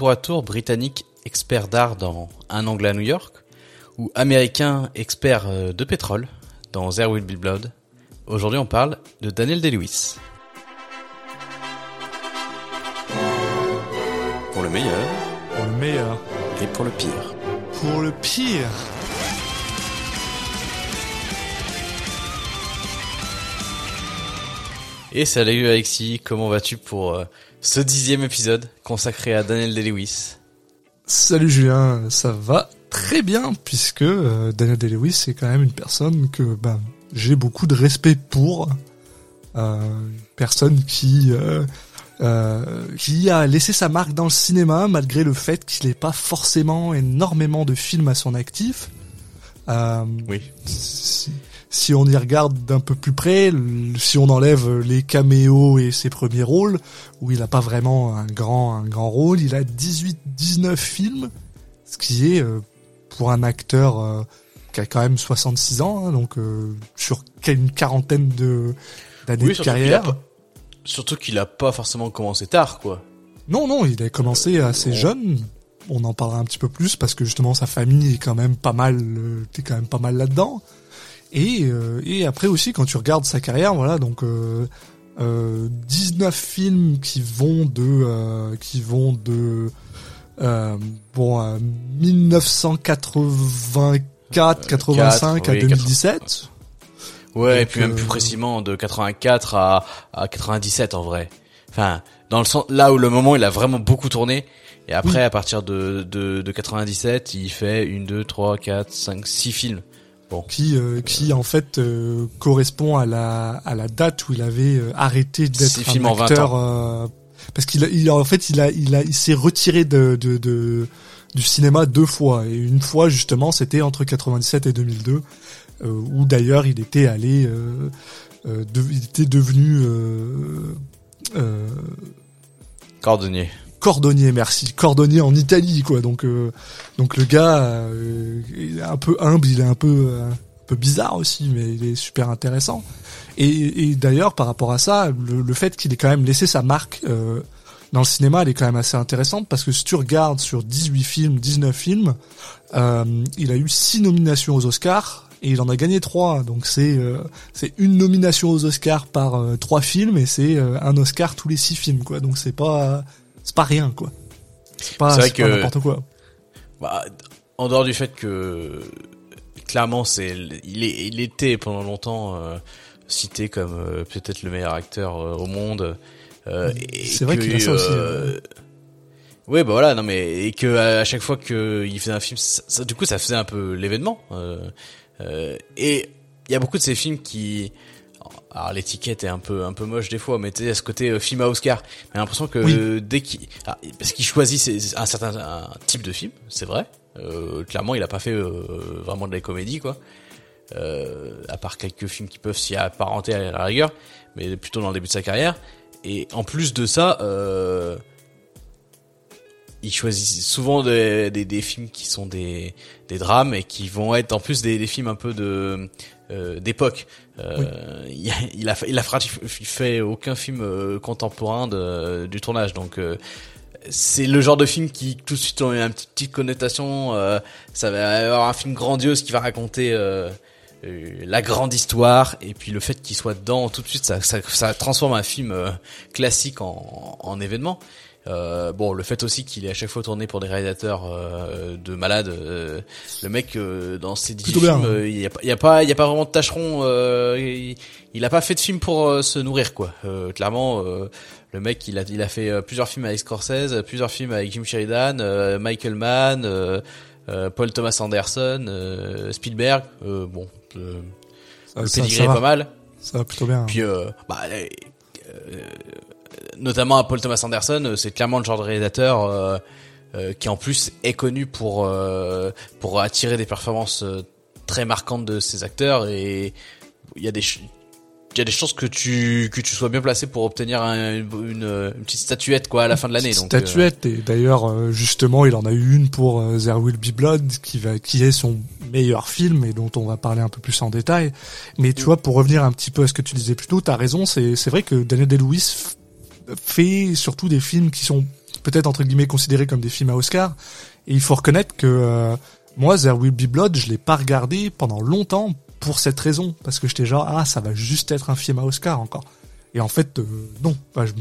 tour à tour britannique expert d'art dans Un angle à New York ou américain expert euh, de pétrole dans There Will Be Blood. Aujourd'hui, on parle de Daniel Day-Lewis. Pour le meilleur Pour le meilleur. et pour le pire. Pour le pire. Et salut Alexis, comment vas-tu pour euh, ce dixième épisode consacré à Daniel Day-Lewis Salut Julien, ça va très bien puisque euh, Daniel Day-Lewis c'est quand même une personne que ben, j'ai beaucoup de respect pour. Euh, une personne qui euh, euh, qui a laissé sa marque dans le cinéma malgré le fait qu'il n'ait pas forcément énormément de films à son actif. Euh, Oui. Si, on y regarde d'un peu plus près, si on enlève les caméos et ses premiers rôles, où il n'a pas vraiment un grand, un grand rôle, il a 18, 19 films, ce qui est, euh, pour un acteur euh, qui a quand même 66 ans, hein, donc euh, sur une quarantaine de d'années de carrière. pas- Surtout qu'il a pas forcément commencé tard, quoi. Non, non, il a commencé assez jeune. On en parlera un petit peu plus parce que justement sa famille est quand même pas mal, euh, t'es quand même pas mal là-dedans. Et euh, et après aussi quand tu regardes sa carrière, voilà, donc euh, euh, 19 films qui vont de euh, qui vont de euh, bon euh, 1984, 85 à oui, 2017. Ouais, Donc, et puis même euh, plus précisément de 84 à, à 97 en vrai. Enfin, dans le sens là où le moment il a vraiment beaucoup tourné. Et après, Oui. à partir de, de, de 97, il fait une, deux, trois, quatre, cinq, six films. Bon. qui euh, qui en fait euh, correspond à la à la date où il avait euh, arrêté d'être un en 20 acteur euh, parce qu'il a, il en fait il a il a il s'est retiré de, de de du cinéma deux fois et une fois justement c'était entre 97 et 2002 euh, où d'ailleurs il était allé euh, euh, de- il était devenu euh, euh, Cordonnier. Cordonnier, merci, cordonnier en Italie, quoi. Donc, euh, donc le gars, euh, il est un peu humble, il est un peu, euh, un peu bizarre aussi, mais il est super intéressant. Et, et d'ailleurs, par rapport à ça, le, le fait qu'il ait quand même laissé sa marque euh, dans le cinéma, elle est quand même assez intéressante parce que si tu regardes sur 18 films, 19 films, euh, il a eu 6 nominations aux Oscars. Et il en a gagné trois, donc c'est euh, c'est une nomination aux Oscars par euh, trois films et c'est euh, un Oscar tous les six films quoi. Donc c'est pas c'est pas rien quoi. C'est pas, vrai que- n'importe quoi. Bah, en dehors du fait que clairement c'est il est il était pendant longtemps euh, cité comme euh, peut-être le meilleur acteur euh, au monde. et C'est vrai qu'il a ça aussi, Ouais, bah voilà, non mais et que à chaque fois que il faisait un film, ça, ça- du coup, ça faisait un peu l'événement. et il y a beaucoup de ces films qui, alors l'étiquette est un peu un peu moche des fois, mais tu sais, à ce côté euh, film à Oscar, j'ai l'impression que Oui. dès qu'il, ah, parce qu'il choisit un certain un type de film, c'est vrai. Euh, clairement, il a pas fait euh, vraiment de la comédie, quoi. Euh, à part quelques films qui peuvent s'y apparenter à la rigueur, mais plutôt dans le début de sa carrière. Et en plus de ça, euh, il choisit souvent des, des, des films qui sont des, des drames et qui vont être en plus des, des films un peu de euh, d'époque. Euh, il, a, il a il a fait aucun film euh, contemporain de, du tournage, donc euh, c'est le genre de film qui tout de suite ont une petite, petite connotation. euh, ça va avoir un film grandiose qui va raconter la grande histoire et puis le fait qu'il soit dedans tout de suite ça, ça, ça transforme un film classique en, en événement. Euh, bon, le fait aussi qu'il est à chaque fois tourné pour des réalisateurs euh, de malades. euh, le mec euh, dans ses dix films, hein. euh, il y a, pas- il y a pas, il y a pas vraiment de tâcheron. euh, il, il a pas fait de film pour se nourrir, quoi. Euh, clairement, euh, le mec, il a, il a fait plusieurs films avec Scorsese, plusieurs films avec Jim Sheridan, euh, Michael Mann, Paul Thomas Anderson, euh, Spielberg. Euh, bon, euh, Ça, le ça- est pas mal. ça va plutôt bien. Puis, euh, bah, notamment à Paul Thomas Anderson, euh, c'est clairement le genre de réalisateur euh, euh, qui en plus est connu pour euh, pour attirer des performances euh, très marquantes de ses acteurs et il y a des il y a des chances que tu que tu sois bien placé pour obtenir un- une, une, petite statuette quoi à la fin de l'année. Euh, Statuette et d'ailleurs justement il en a eu une pour There Will Be Blood qui va qui est son meilleur film et dont on va parler un peu plus en détail. Mais tu vois pour revenir un petit peu à ce que tu disais plus tôt, t'as raison, c'est c'est vrai que Daniel Day-Lewis f- fait surtout des films qui sont peut-être entre guillemets considérés comme des films à Oscar. Et il faut reconnaître que moi, There Will Be Blood, je l'ai pas regardé pendant longtemps pour cette raison, parce que j'étais genre ah ça va juste être un film à Oscar encore. Et en fait non, je,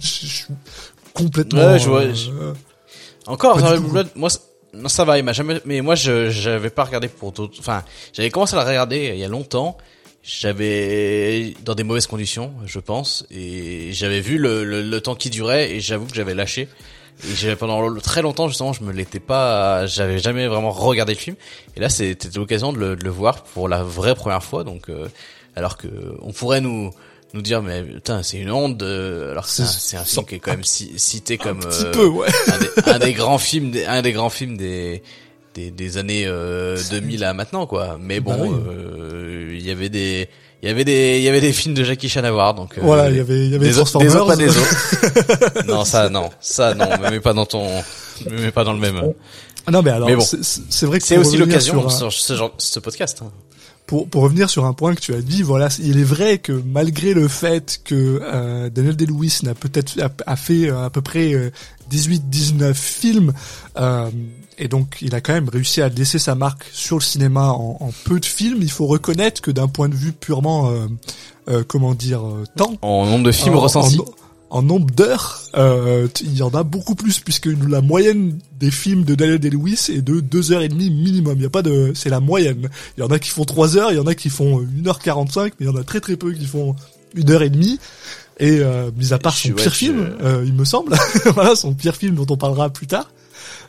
suis complètement. Ouais, je vois, encore There Will Be Blood, moi non ça va, il m'a jamais. Mais moi je j'avais pas regardé pour d'autres. Enfin, j'avais commencé à le regarder il y a longtemps. J'avais dans des mauvaises conditions, je pense, et j'avais vu le, le, le temps qui durait et j'avoue que j'avais lâché. Et j'ai pendant très longtemps justement, je me l'étais pas, j'avais jamais vraiment regardé le film. Et là, c'était l'occasion de le, de le, voir pour la vraie première fois. Donc, euh, alors que on pourrait nous nous dire mais putain c'est une honte de... alors c'est un, un, film qui est quand même cité comme euh, peu, ouais. un, des, grands films des, un des grands films des des, des années euh, 2000 à maintenant quoi mais bon bah euh, il y avait des il y avait des il y avait des films de Jackie Chan à voir donc euh, voilà il y avait il y avait des, Transformers des autres pas des autres. Non ça non. Ça non. Mets pas dans ton mets pas dans le même. Non mais alors c'est vrai que c'est aussi l'occasion sur, ce genre ce podcast hein. Pour pour revenir sur un point que tu as dit voilà il est vrai que malgré le fait que euh, Daniel Day-Lewis n'a peut-être a, fait euh, à peu près 18 19 films euh, et donc il a quand même réussi à laisser sa marque sur le cinéma en, en peu de films. Il faut reconnaître que d'un point de vue purement, euh, euh, comment dire, euh, temps, en nombre de films ressentis, en, nombre d'heures, euh, il y en a beaucoup plus puisque la moyenne des films de Daniel Day-Lewis est de deux heures et demie minimum. Il y a pas de, c'est la moyenne. Il y en a qui font trois heures, il y en a qui font 1h45, mais il y en a très très peu qui font une heure et demie. Et euh, mis à part son pire film, il me semble, voilà son pire film dont on parlera plus tard.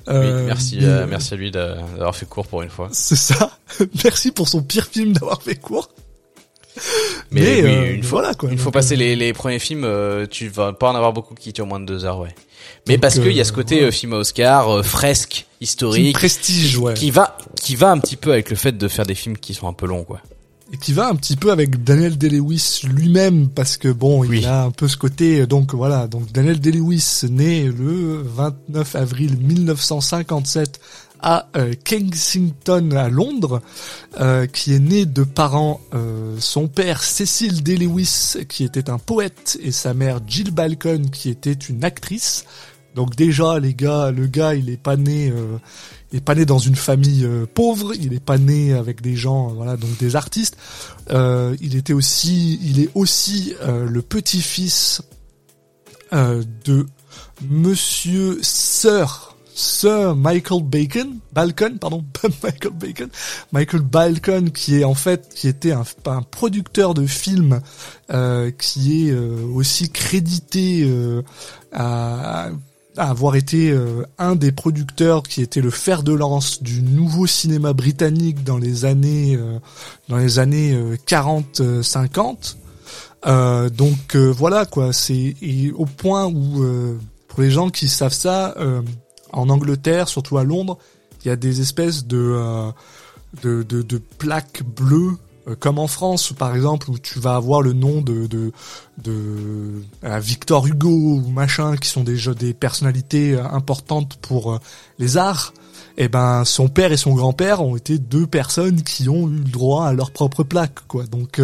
Euh, merci, euh, merci à lui d'avoir fait court pour une fois. C'est ça. merci pour son pire film d'avoir fait court. Mais, oui, euh, une fois, voilà, quoi. Une fois passer les, les premiers films, tu vas pas en avoir beaucoup qui durent moins de deux heures, ouais. Mais parce qu'il y a ce côté film à Oscar, fresque, historique, prestige, ouais. qui va, qui va un petit peu avec le fait de faire des films qui sont un peu longs, quoi et qui va un petit peu avec Daniel Day-Lewis lui-même parce que bon, il a un peu ce côté donc voilà, donc Daniel Day-Lewis né le 29 avril 1957 à euh, Kensington à Londres, euh, qui est né de parents euh, son père Cecil Day-Lewis qui était un poète et sa mère Jill Balcon qui était une actrice. Donc déjà les gars, le gars il est pas né il est pas né dans une famille euh, pauvre, il est pas né avec des gens, euh, voilà, donc des artistes. Euh, il était aussi, il est aussi le petit-fils de Monsieur Sir Sir Michael Bacon, Balcon, pardon, Michael Bacon, Michael Balcon, qui est en fait, qui était un, producteur de films, qui est aussi crédité à avoir été euh, un des producteurs qui était le fer de lance du nouveau cinéma britannique dans les années euh, dans les années 40 euh, 50 donc voilà quoi c'est au point où pour les gens qui savent ça en Angleterre surtout à Londres il y a des espèces de de, de, de plaques bleues euh, comme en France par exemple où tu vas avoir le nom de de, de euh, Victor Hugo ou machin qui sont déjà des personnalités euh, importantes pour les arts. Et eh ben son père et son grand-père ont été deux personnes qui ont eu le droit à leur propre plaque quoi. Donc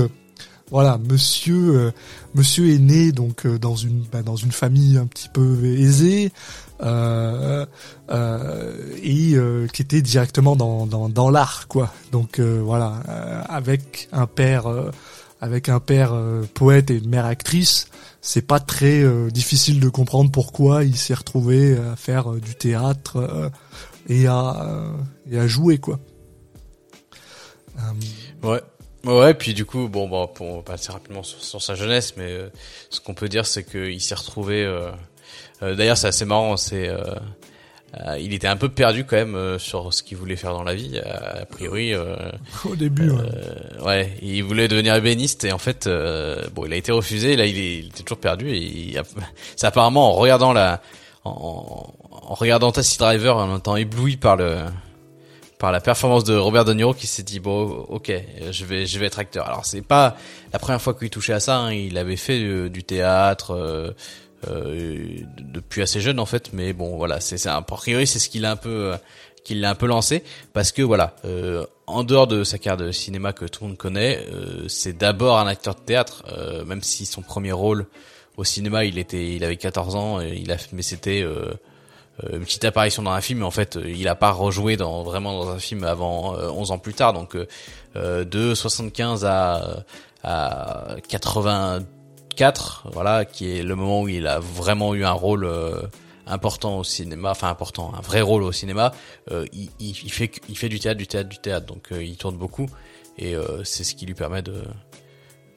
voilà monsieur monsieur est né donc dans une bah, dans une famille un petit peu aisée euh, euh, et euh, qui était directement dans, dans, dans l'art quoi. Donc voilà, avec un père avec un père poète et une mère actrice, c'est pas très difficile de comprendre pourquoi il s'est retrouvé à faire du théâtre et à et à jouer quoi. Ouais. Ouais, puis du coup, bon, bon, pour passer rapidement sur, sur sa jeunesse, mais ce qu'on peut dire, c'est qu'il s'est retrouvé euh, d'ailleurs, c'est assez marrant. C'est euh, euh, il était un peu perdu quand même sur ce qu'il voulait faire dans la vie. a priori. Au début. ouais. Il voulait devenir ébéniste et en fait, bon, il a été refusé. Là, il, est, il était toujours perdu et c'est apparemment en regardant la, en, en regardant Taxi Driver, en étant ébloui par le par la performance de Robert De Niro qui s'est dit bon ok je vais je vais être acteur alors c'est pas la première fois qu'il touchait à ça hein. il avait fait du théâtre euh, depuis assez jeune en fait, mais bon voilà, c'est a priori c'est ce qu'il a un peu euh, qu'il l'a un peu lancé parce que voilà, euh, en dehors de sa carrière de cinéma que tout le monde connaît, c'est d'abord un acteur de théâtre, même si son premier rôle au cinéma, il était, il avait 14 ans, il a, mais c'était une petite apparition dans un film, mais en fait, il a pas rejoué dans vraiment dans un film avant 11 ans plus tard. Donc de 75 à à 84, voilà, qui est le moment où il a vraiment eu un rôle important au cinéma, enfin important, un vrai rôle au cinéma, euh, il, il, fait il fait du théâtre, du théâtre, du théâtre, donc euh, il tourne beaucoup. Et euh, c'est ce qui lui permet de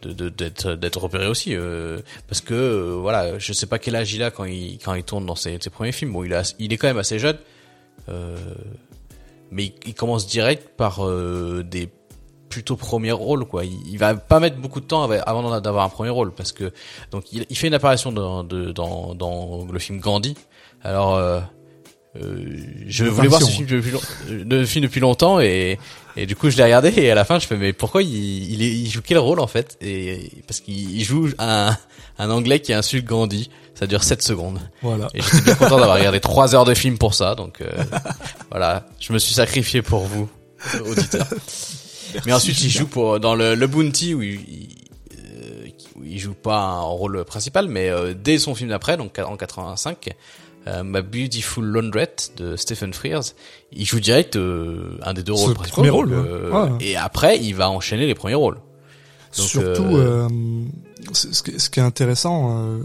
d'être d'être repéré aussi. Parce que voilà je sais pas quel âge il a quand il quand il tourne dans ses, ses premiers films. Bon il a il est quand même assez jeune. Mais il, commence direct par des plutôt premier rôle quoi. Il, il, va pas mettre beaucoup de temps avant d'avoir un premier rôle parce que donc il, il fait une apparition dans, dans dans le film Gandhi. Alors, euh, euh, je voulais voir ce film depuis, le film depuis longtemps et, et du coup je l'ai regardé et à la fin je fais mais pourquoi il, il, il joue quel rôle en fait? Et parce qu'il joue un, un anglais qui insulte Gandhi. Ça dure 7 secondes. Voilà. Et j'étais bien content d'avoir regardé 3 heures de film pour ça donc euh, voilà. Je me suis sacrifié pour vous auditeurs mais ensuite il joue pour dans le, le Bounty où il, euh, où il joue pas un rôle principal mais dès son film d'après donc en 85 euh, My Beautiful Laundrette de Stephen Frears, il joue direct euh, un des deux rôles principaux. Premier rôle, euh, Et après, il va enchaîner les premiers rôles. Surtout, ce, qui est intéressant,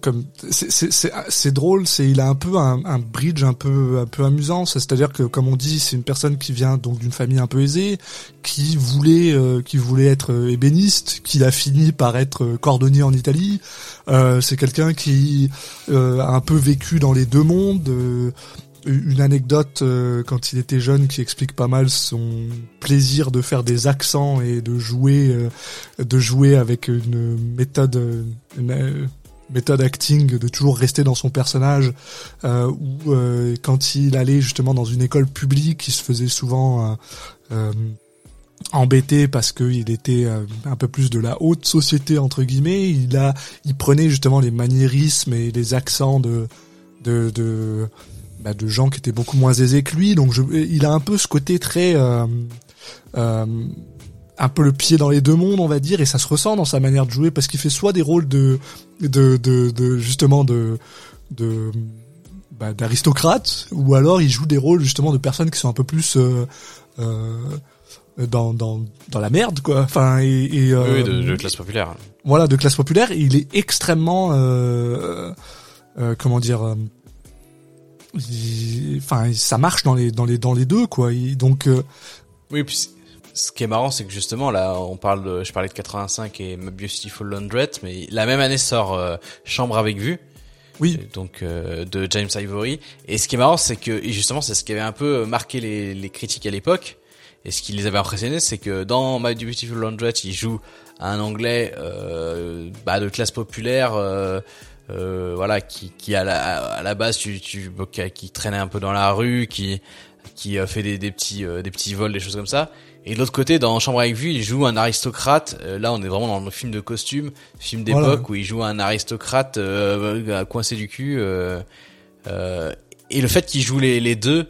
comme c'est drôle, c'est il a un peu un, un, bridge un peu un peu amusant. C'est-à-dire que comme on dit, c'est une personne qui vient donc d'une famille un peu aisée, qui voulait euh, qui voulait être euh, ébéniste, qui a fini par être euh, cordonnier en Italie. Euh, c'est quelqu'un qui a un peu vécu dans les deux mondes. une anecdote quand il était jeune qui explique pas mal son plaisir de faire des accents et de jouer de jouer avec une méthode une, méthode acting de toujours rester dans son personnage euh, ou euh, quand il allait justement dans une école publique il se faisait souvent euh, euh embêter parce qu'il était euh, un peu plus de la haute société entre guillemets. Il a il prenait justement les maniérismes et les accents de de de, bah, de gens qui étaient beaucoup moins aisés que lui. Donc il a un peu ce côté très un peu le pied dans les deux mondes, on va dire, et ça se ressent dans sa manière de jouer parce qu'il fait soit des rôles de, de, de, de justement de, de bah, d'aristocrate, ou alors il joue des rôles justement de personnes qui sont un peu plus euh, euh, dans, dans, dans la merde, quoi. Enfin, et, et euh, oui, de, de, classe populaire. Voilà, de classe populaire. il est extrêmement, euh, euh, comment dire. Enfin, ça marche dans les dans les dans les deux, quoi. donc. oui, puis ce qui est marrant, c'est que justement là, on parle de, je parlais de 85 et My Beautiful Laundrette, mais la même année sort euh, Chambre avec vue. Oui. Donc euh, de James Ivory. Et ce qui est marrant, c'est que et justement, c'est ce qui avait un peu marqué les, les critiques à l'époque. Et ce qui les avait impressionnés, c'est que dans My Beautiful Laundrette, il joue un Anglais euh, bah, de classe populaire. Euh, euh, voilà qui qui à la, à la base tu, tu qui traînait un peu dans la rue qui qui fait des, des petits des petits vols des choses comme ça et de l'autre côté, dans Chambre avec vue, il joue un aristocrate. Euh, là, on est vraiment dans le film de costume, film d'époque où il joue un aristocrate euh, coincé du cul. Euh, euh, et le fait qu'il joue les, les deux,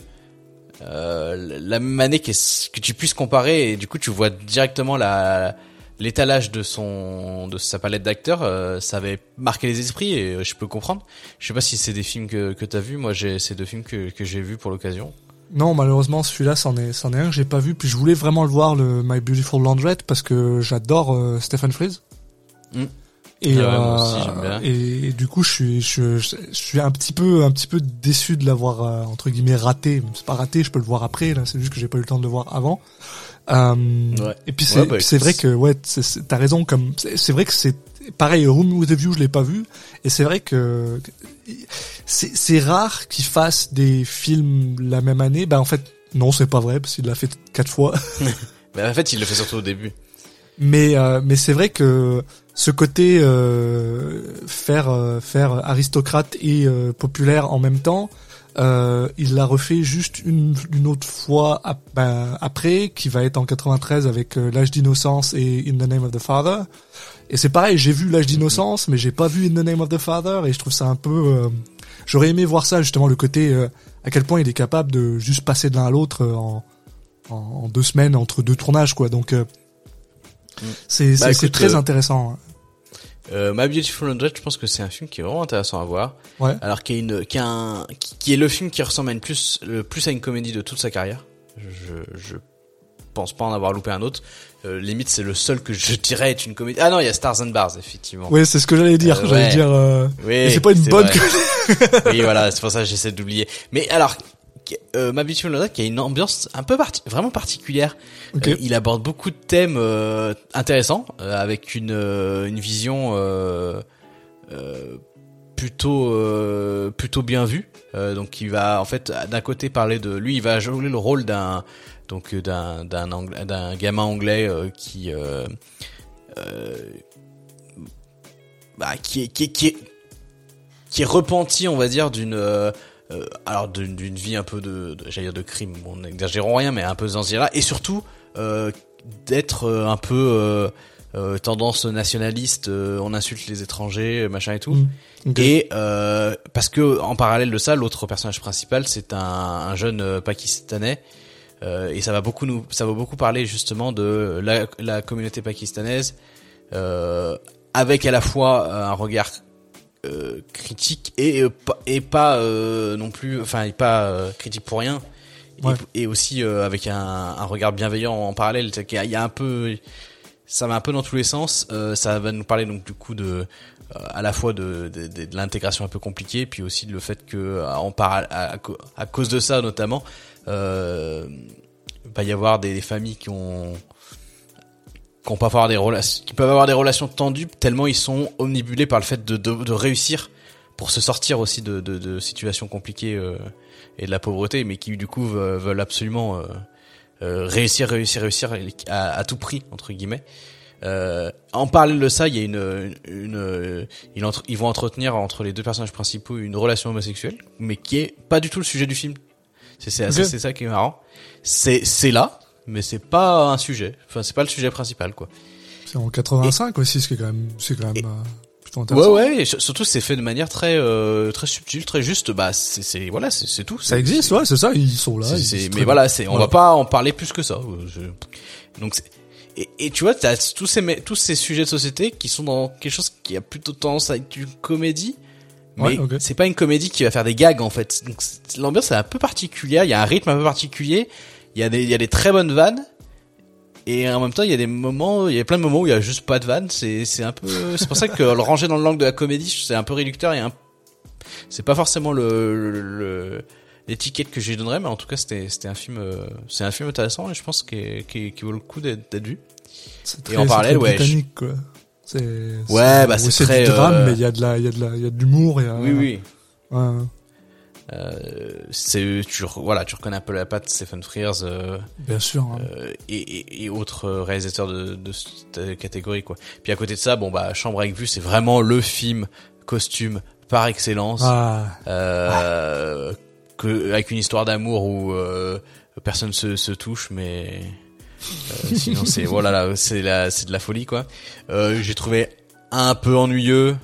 la même année que, que tu puisses comparer, et du coup, tu vois directement la l'étalage de son de sa palette d'acteurs ça avait marqué les esprits et je peux comprendre je sais pas si c'est des films que que t'as vu moi j'ai ces deux films que que j'ai vus pour l'occasion non, malheureusement, celui-là, c'en est, c'en est un que j'ai pas vu. Puis je voulais vraiment le voir, le My Beautiful Laundrette, parce que j'adore euh, Stephen Frears. Mm. Et, ah euh, et, du coup, je suis, je, je, suis un petit peu, un petit peu déçu de l'avoir euh, entre guillemets raté. C'est pas raté, je peux le voir après. Là, c'est juste que j'ai pas eu le temps de le voir avant. Euh, ouais. Et puis c'est, bah, c'est vrai que ouais, t'as raison. Comme c'est vrai que c'est pareil. Room with a View, je l'ai pas vu. Et c'est vrai que c'est rare qu'il fasse des films la même année. Ben en fait, non, c'est pas vrai parce qu'il l'a fait quatre fois. ben en fait, il le fait surtout au début. Mais euh, mais c'est vrai que ce côté euh, faire euh, faire aristocrate et euh, populaire en même temps, euh, il l'a refait juste une, une autre fois ben, après, qui va être en 93 avec l'âge d'innocence et In the Name of the Father. Et c'est pareil, j'ai vu l'âge d'innocence, mais j'ai pas vu In the Name of the Father, et je trouve ça un peu J'aurais aimé voir ça justement le côté euh, à quel point il est capable de juste passer de l'un à l'autre euh, en, en, deux semaines entre deux tournages quoi. Donc euh, mm. c'est bah, c'est très intéressant. Euh, My Beautiful Hundred, je pense que c'est un film qui est vraiment intéressant à voir. Ouais. Alors qui est une, qui, est un, qui, qui est le film qui ressemble à une plus, le plus à une comédie de toute sa carrière. Je, je pense pas en avoir loupé un autre. Euh, limite, c'est le seul que je dirais est une comédie. Ah non, il y a Stars and Bars, effectivement. Ouais, c'est ce que j'allais dire. Euh, j'allais ouais. dire. euh, Oui, c'est pas une bonne. comédie. oui, voilà, c'est pour ça que j'essaie d'oublier. Mais alors, euh, Ma Beautiful qui a une ambiance un peu parti vraiment particulière. Euh, il aborde beaucoup de thèmes euh, intéressants, euh, avec une une vision plutôt plutôt bien vue. Donc, il va en fait d'un côté parler de lui, il va jouer le rôle d'un donc d'un d'un gamin anglais qui bah, qui est qui est, qui est qui est repenti, on va dire, d'une euh, alors d'une vie un peu de, de j'allais dire de crime, bon, n'exagérons rien, mais un peu dans ce là et surtout euh, d'être euh, un peu euh, euh, tendance nationaliste, euh, on insulte les étrangers, machin et tout. Mm. Et euh, parce que en parallèle de ça, l'autre personnage principal, c'est un, un jeune euh, pakistanais. Euh, et ça va beaucoup nous, ça va beaucoup parler justement de la, la communauté pakistanaise, euh, avec à la fois un regard euh, critique et euh, pas- et pas euh, non plus, enfin et pas euh, critique pour rien, Et- Ouais. et, aussi euh, avec un, un regard bienveillant en parallèle. Qu'il y a- il y a un peu, ça va un peu dans tous les sens. Euh, ça va nous parler donc du coup de euh, à la fois de, de, de- de l'intégration un peu compliquée, puis aussi de le fait que en à, à cause de ça notamment, euh, il va y avoir des, des familles qui ont pas avoir des relations, qui peuvent avoir des relations tendues tellement ils sont omnibulés par le fait de, de, de réussir pour se sortir aussi de, de, de situations compliquées euh, et de la pauvreté, mais qui du coup ve- veulent absolument euh, euh, réussir, réussir, réussir à, à tout prix entre guillemets. En parallèle de ça, il y a une, une, une- ils, entre- ils vont entretenir entre les deux personnages principaux une relation homosexuelle, mais qui est pas du tout le sujet du film. C'est ça qui est marrant. C'est c'est là, mais c'est pas un sujet. Enfin, c'est pas le sujet principal, quoi. C'est en 85 aussi, ce qui est quand même, c'est quand même Et- euh, plutôt Ouais, intéressant. ouais. Et sur- surtout, c'est fait de manière très euh, très subtile, très juste. Bah, c'est c'est voilà, c'est tout. Ça existe, ouais, c'est ça. Ils sont là. ils- mais voilà, c'est on Voilà. va pas en parler plus que ça. Donc c'est- et, et tu vois, t'as tous ces tous ces sujets de société qui sont dans quelque chose qui a plutôt tendance à être une comédie. Mais Ouais, c'est pas une comédie qui va faire des gags en fait. Donc l'ambiance est un peu particulière, il y a un rythme un peu particulier, il y a des il y a des très bonnes vannes et en même temps il y a des moments, il y a plein de moments où il y a juste pas de vannes, c'est c'est un peu c'est pour ça que le ranger dans le langue de la comédie, c'est un peu réducteur et un c'est pas forcément le, le- le- l'étiquette que j'y donnerais mais en tout cas c'était c'était un film euh, c'est un film intéressant et je pense qu'il qui, qui vaut le coup d'être d'être vu. C'est Et très- en c'est parallèle, très ouais, quoi. C'est, Ouais, bah, oui, c'est très, du drame, euh, mais il y a de la, il y a de la, il y a de l'humour, il y a. Oui oui. Ouais. Euh, c'est tu voilà, tu reconnais un peu la patte Stephen Frears euh, Bien sûr. hein. euh, et, et, et autres réalisateurs de, de cette catégorie quoi. Puis à côté de ça, bon bah Chambre avec vue, c'est vraiment le film costume par excellence, Ah, euh, que avec une histoire d'amour où euh, personne se, se touche, mais euh, sinon c'est voilà là, c'est la c'est de la folie quoi. Euh, J'ai trouvé un peu ennuyeux,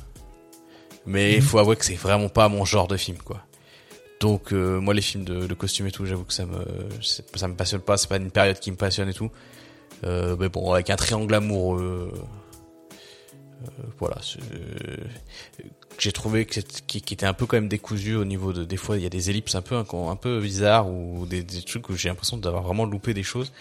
mais il Mhm. faut avouer que c'est vraiment pas mon genre de film quoi. Donc euh, moi les films de, de costumes et tout, j'avoue que ça me ça me passionne pas, c'est pas une période qui me passionne et tout. Euh, mais bon, avec un triangle amoureux, euh, voilà, c'est- j'ai trouvé que qui, était un peu quand même décousu au niveau de des fois il y a des ellipses un peu un peu bizarres ou des, trucs où j'ai l'impression d'avoir vraiment loupé des choses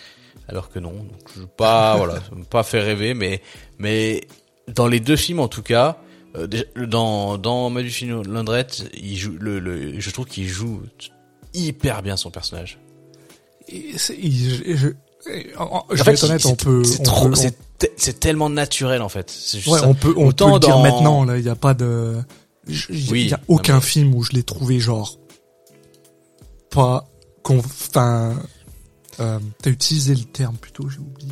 alors que non. Donc je pas voilà, m'a pas fait rêver, mais mais dans les deux films en tout cas. Euh, dans dans Madufino Landrette, il joue le, le je trouve qu'il joue hyper bien son personnage. Et c'est- il- je, en- En vais fait, être honnête, on peut, c'est trop c'est te- c'est tellement naturel en fait. Juste ouais, ça. on peut, on Autant peut le dire dans- maintenant, là, il y a pas de, il Oui, y a aucun mais- film où je l'ai trouvé genre, pas, enfin, euh, t'as utilisé le terme plutôt, j'ai oublié.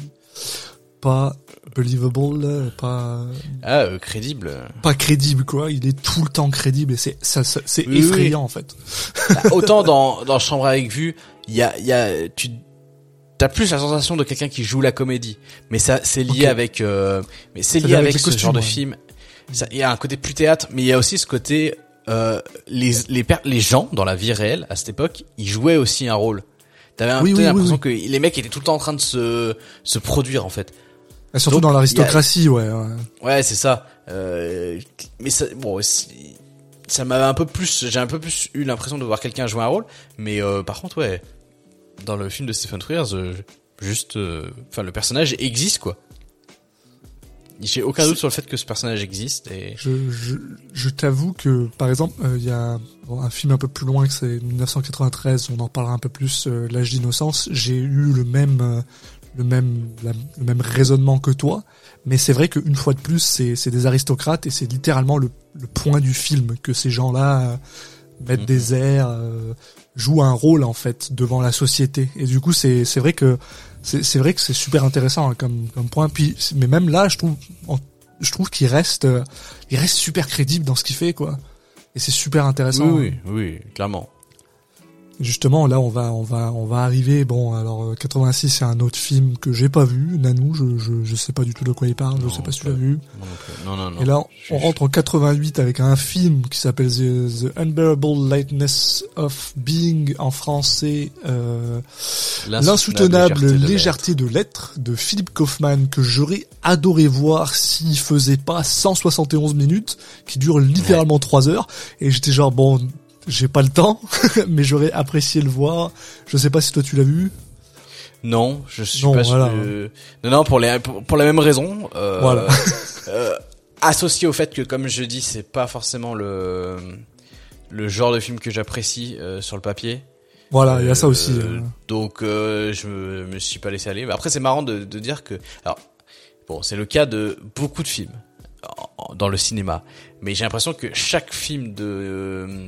Pas believable, pas, Ah, euh, crédible. pas crédible, quoi. Il est tout le temps crédible et c'est, ça, ça- c'est Oui, effrayant, en fait. Bah, autant dans dans Chambre avec vue, il y a il y a tu t'as plus la sensation de quelqu'un qui joue la comédie, mais ça c'est lié avec euh, mais c'est lié avec avec les ce costumes, genre de film. Il y a un côté plus théâtre, mais il y a aussi ce côté euh, les les les gens dans la vie réelle à cette époque, ils jouaient aussi un rôle. T'avais un Oui, l'impression que les mecs étaient tout le temps en train de se se produire en fait. Ah, surtout Donc, dans a- l'aristocratie, ouais. ouais. Ouais, c'est ça. Euh, mais ça, bon, ça m'a un peu plus, j'ai un peu plus eu l'impression de voir quelqu'un jouer un rôle. Mais euh, par contre, ouais, dans le film de Stephen Frears, euh, juste, enfin, le personnage existe quoi. J'ai aucun doute sur le fait que ce personnage existe et Je, je, je t'avoue que, par exemple, euh, il y a bon, un film un peu plus loin que c'est 1993, on en parlera un peu plus, euh, L'âge d'innocence. J'ai eu le même, euh, le même, la- le même raisonnement que toi, mais c'est vrai qu'une fois de plus, c'est, c'est des aristocrates et c'est littéralement le, le point du film que ces gens-là euh, mettent Mhm. des airs, euh, jouent un rôle en fait devant la société. Et du coup, c'est, c'est vrai que c'est, c'est vrai que c'est super intéressant hein, comme, comme point. Puis, mais même là, je trouve, en- je trouve qu'il reste, euh, il reste super crédible dans ce qu'il fait, quoi. Et c'est super intéressant. oui, oui, oui, clairement. Justement, là, on va, on va, on va arriver. Bon, alors euh, 86, c'est un autre film que j'ai pas vu. Nanou, je, je, je sais pas du tout de quoi il parle. Non, je sais pas si tu l'as vu. Non. Non, non. Et là, on rentre en 88 avec un film qui s'appelle The, The Unbearable Lightness of Being en français. Euh, L'insoutenable légèreté de l'être de Philippe Kaufman que j'aurais adoré voir s'il faisait pas 171 minutes qui dure littéralement 3 heures et j'étais genre bon j'ai pas le temps mais j'aurais apprécié le voir je sais pas si toi tu l'as vu Non, je suis Non, pas voilà. sûr. Non, non, pour les pour, pour la même raison. Euh, Voilà. euh, associé au fait que, comme je dis, c'est pas forcément le le genre de film que j'apprécie euh, sur le papier. voilà il y a ça aussi. Donc, je me, me suis pas laissé aller. Mais après, c'est marrant de, de dire que, alors, bon, c'est le cas de beaucoup de films dans le cinéma. Mais j'ai l'impression que chaque film de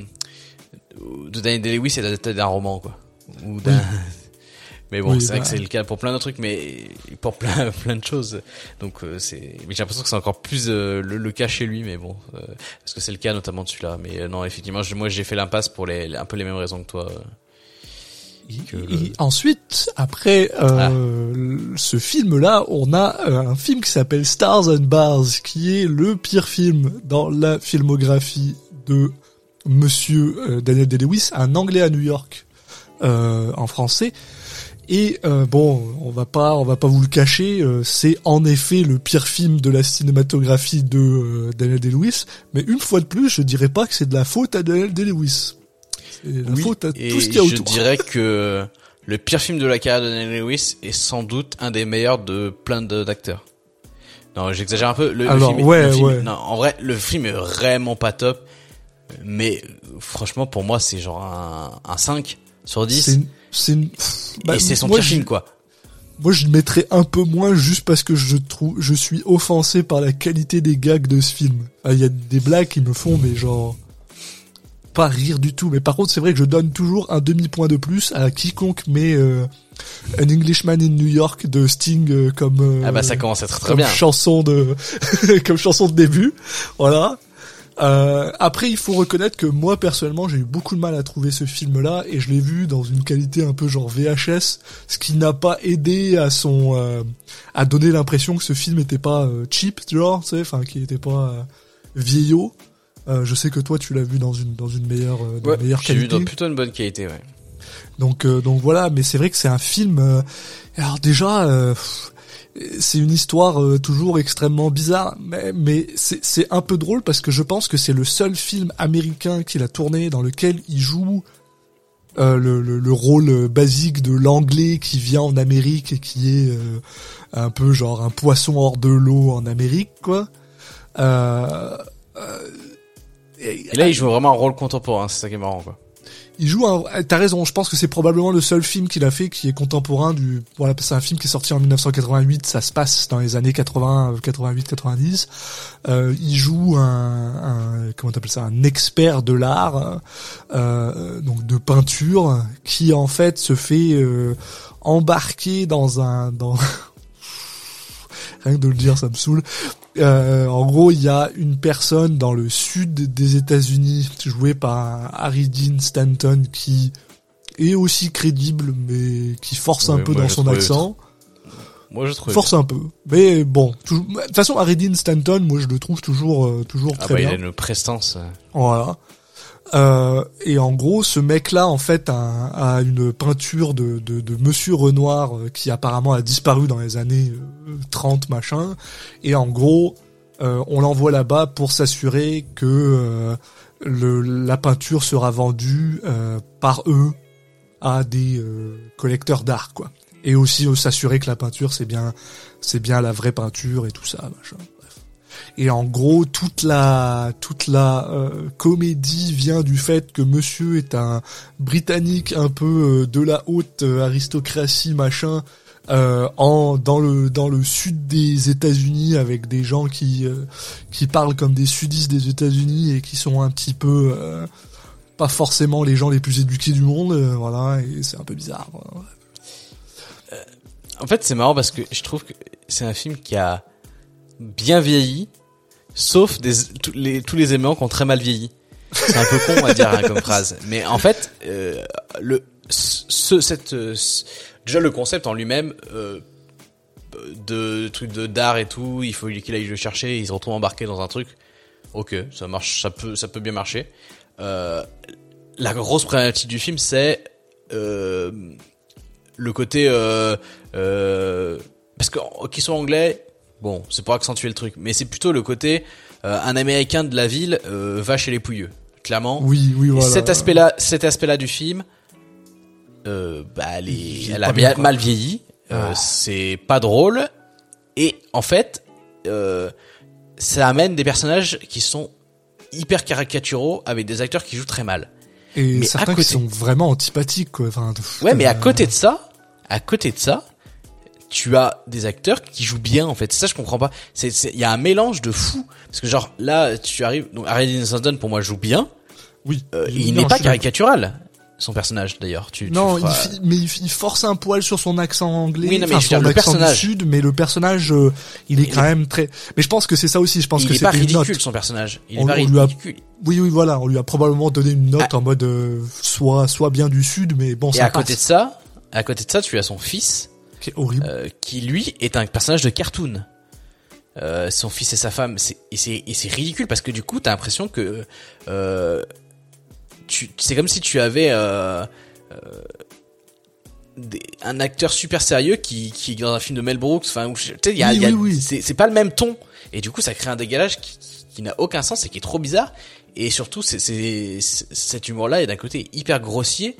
de Daniel Day-Lewis adapté d'un roman, quoi. Ou d'un. Mais bon, Oui, c'est vrai que c'est le cas pour plein d'autres trucs, mais pour plein plein de choses. Donc euh, c'est. Mais j'ai l'impression que c'est encore plus euh, le, le cas chez lui, mais bon, euh, parce que c'est le cas notamment de celui-là. Mais non, effectivement, je- moi j'ai fait l'impasse pour les, un peu les mêmes raisons que toi. que le- Et ensuite, après euh, ce film-là, on a un film qui s'appelle Stars and Bars, qui est le pire film dans la filmographie de Monsieur euh, Daniel Day-Lewis, un Anglais à New York euh, en français. Et euh, bon, on va pas, on va pas vous le cacher, euh, c'est en effet le pire film de la cinématographie de euh, Daniel Day-Lewis. Mais une fois de plus, je dirais pas que c'est de la faute à Daniel Day-Lewis. C'est la Oui, faute à et tout ce qu'il y a je autour. dirais que le pire film de la carrière de Daniel Lewis est sans doute un des meilleurs de plein d'acteurs. Non, j'exagère un peu. Le, le Alors, film, ouais, le film- ouais. Non, en vrai, le film est vraiment pas top. Mais franchement, pour moi, c'est genre un, un 5 sur 10. C'est une- pff, bah, et c'est son moi, pire film, quoi. Moi, je le mettrais un peu moins juste parce que je trouve, je suis offensé par la qualité des gags de ce film. Ah, Il y a des blagues qui me font, mais genre, pas rire du tout. Mais par contre, c'est vrai que je donne toujours un demi-point de plus à quiconque met euh, An Englishman in New York de Sting euh, comme euh, Ah bah ça commence à être très bien. chanson de comme chanson de début. Voilà. Euh, après, il faut reconnaître que moi personnellement, j'ai eu beaucoup de mal à trouver ce film-là et je l'ai vu dans une qualité un peu genre VHS, ce qui n'a pas aidé à son euh, à donner l'impression que ce film était pas euh, cheap, genre, tu sais, enfin, qui était pas euh, vieillot. Euh, je sais que toi, tu l'as vu dans une dans une meilleure euh, dans Ouais, une meilleure j'ai vu qualité. dans plutôt une bonne qualité, ouais. Donc euh, donc voilà, mais c'est vrai que c'est un film. euh, alors déjà, euh, pff, c'est une histoire euh, toujours extrêmement bizarre, mais, mais c'est un peu drôle parce que je pense que c'est le seul film américain qu'il a tourné dans lequel il joue euh, le, le, le rôle basique de l'anglais qui vient en Amérique et qui est euh, un peu genre un poisson hors de l'eau en Amérique, quoi. Euh, euh, et- Et là, il joue vraiment un rôle contemporain, c'est ça qui est marrant, quoi. Il joue un, euh, t'as raison, je pense que c'est probablement le seul film qu'il a fait qui est contemporain du, voilà, c'est un film qui est sorti en 1988, ça se passe dans les années 80, 88, 90. Euh, il joue un, un comment t'appelles ça, un expert de l'art, euh, donc de peinture, qui en fait se fait euh, embarquer dans un, dans, rien que de le dire, ça me saoule. Euh, en gros, il y a une personne dans le sud des États-Unis, jouée par Harry Dean Stanton, qui est aussi crédible, mais qui force un peu dans son accent. Moi, je trouve. Force un peu. Mais bon, de toute façon, Harry Dean Stanton, moi, je le trouve toujours, euh, toujours Ah très bah, il bien. a une prestance. euh. Voilà. Euh, et en gros, ce mec-là, en fait, a, une peinture de, de, de Monsieur Renoir euh, qui apparemment a disparu dans les années euh, 30, machin. Et en gros, euh, on l'envoie là-bas pour s'assurer que euh, le, la peinture sera vendue euh, par eux à des euh, collecteurs d'art, quoi. Et aussi euh, s'assurer que la peinture c'est bien, c'est bien la vraie peinture et tout ça, machin. Et en gros, toute la toute la euh, comédie vient du fait que Monsieur est un Britannique un peu euh, de la haute euh, aristocratie, machin, en dans le dans le sud des États-Unis avec des gens qui qui parlent comme des sudistes des États-Unis et qui sont un petit peu pas forcément les gens les plus éduqués du monde, voilà, et c'est un peu bizarre. En fait, c'est marrant parce que je trouve que c'est un film qui a bien vieilli, sauf des, tous les, tous les éléments qui ont très mal vieilli. C'est un peu con à dire hein, comme phrase, mais en fait, euh, le ce cette euh, ce- déjà le concept en lui-même euh, de trucs de d'art et tout, il faut qu'il aille le chercher, il se retrouve embarqué dans un truc. Ok, ça marche, ça peut ça peut bien marcher. Euh, la grosse problématique du film, c'est euh, le côté euh, parce qu'ils soient anglais, bon, c'est pour accentuer le truc, mais c'est plutôt le côté euh, un américain de la ville euh, va chez les pouilleux, clairement. Oui, oui, Et voilà. cet aspect-là, cet aspect-là du film, euh, bah, elle, est- elle a bien, mal vieilli. Euh, Ah. C'est pas drôle. Et en fait, euh, ça amène des personnages qui sont hyper caricaturaux avec des acteurs qui jouent très mal. Et mais certains qui sont vraiment antipathiques, quoi. Enfin, Ouais, mais à euh, côté de ça, à côté de ça, tu as des acteurs qui jouent bien en fait. C'est ça je comprends pas. C'est c'est- il y a un mélange de fou parce que genre là tu arrives donc Harry Sandon pour moi joue bien. Oui. Euh, il n'est pas caricatural son personnage d'ailleurs. Tu, tu Non, feras- fi- mais il, force un poil sur son accent anglais, Oui, non, mais enfin, dire, son le personnage. du sud, mais le personnage, euh, il est Il quand est- même très. Mais je pense que c'est ça aussi. Je pense il que est pas c'était une note. ridicule son personnage. Il On- est pas on lui a- ridicule. Oui, oui, voilà. On lui a probablement donné une note Ah. en mode euh, soit, soit bien du sud, mais bon, Et à côté de ça, à côté de ça, tu as son fils Qui est horrible. euh, qui lui est un personnage de cartoon. Euh, son fils et sa femme, c'est et c'est et c'est ridicule parce que du coup, t'as l'impression que euh, tu c'est comme si tu avais euh, euh, des- un acteur super sérieux qui qui est dans un film de Mel Brooks, enfin, tu sais, il y a, Oui, il y a- oui, oui. c'est pas le même ton et du coup, ça crée un décalage qui, qui n'a aucun sens et qui est trop bizarre. Et surtout, c'est c'est c'est- cet humour-là est d'un côté hyper grossier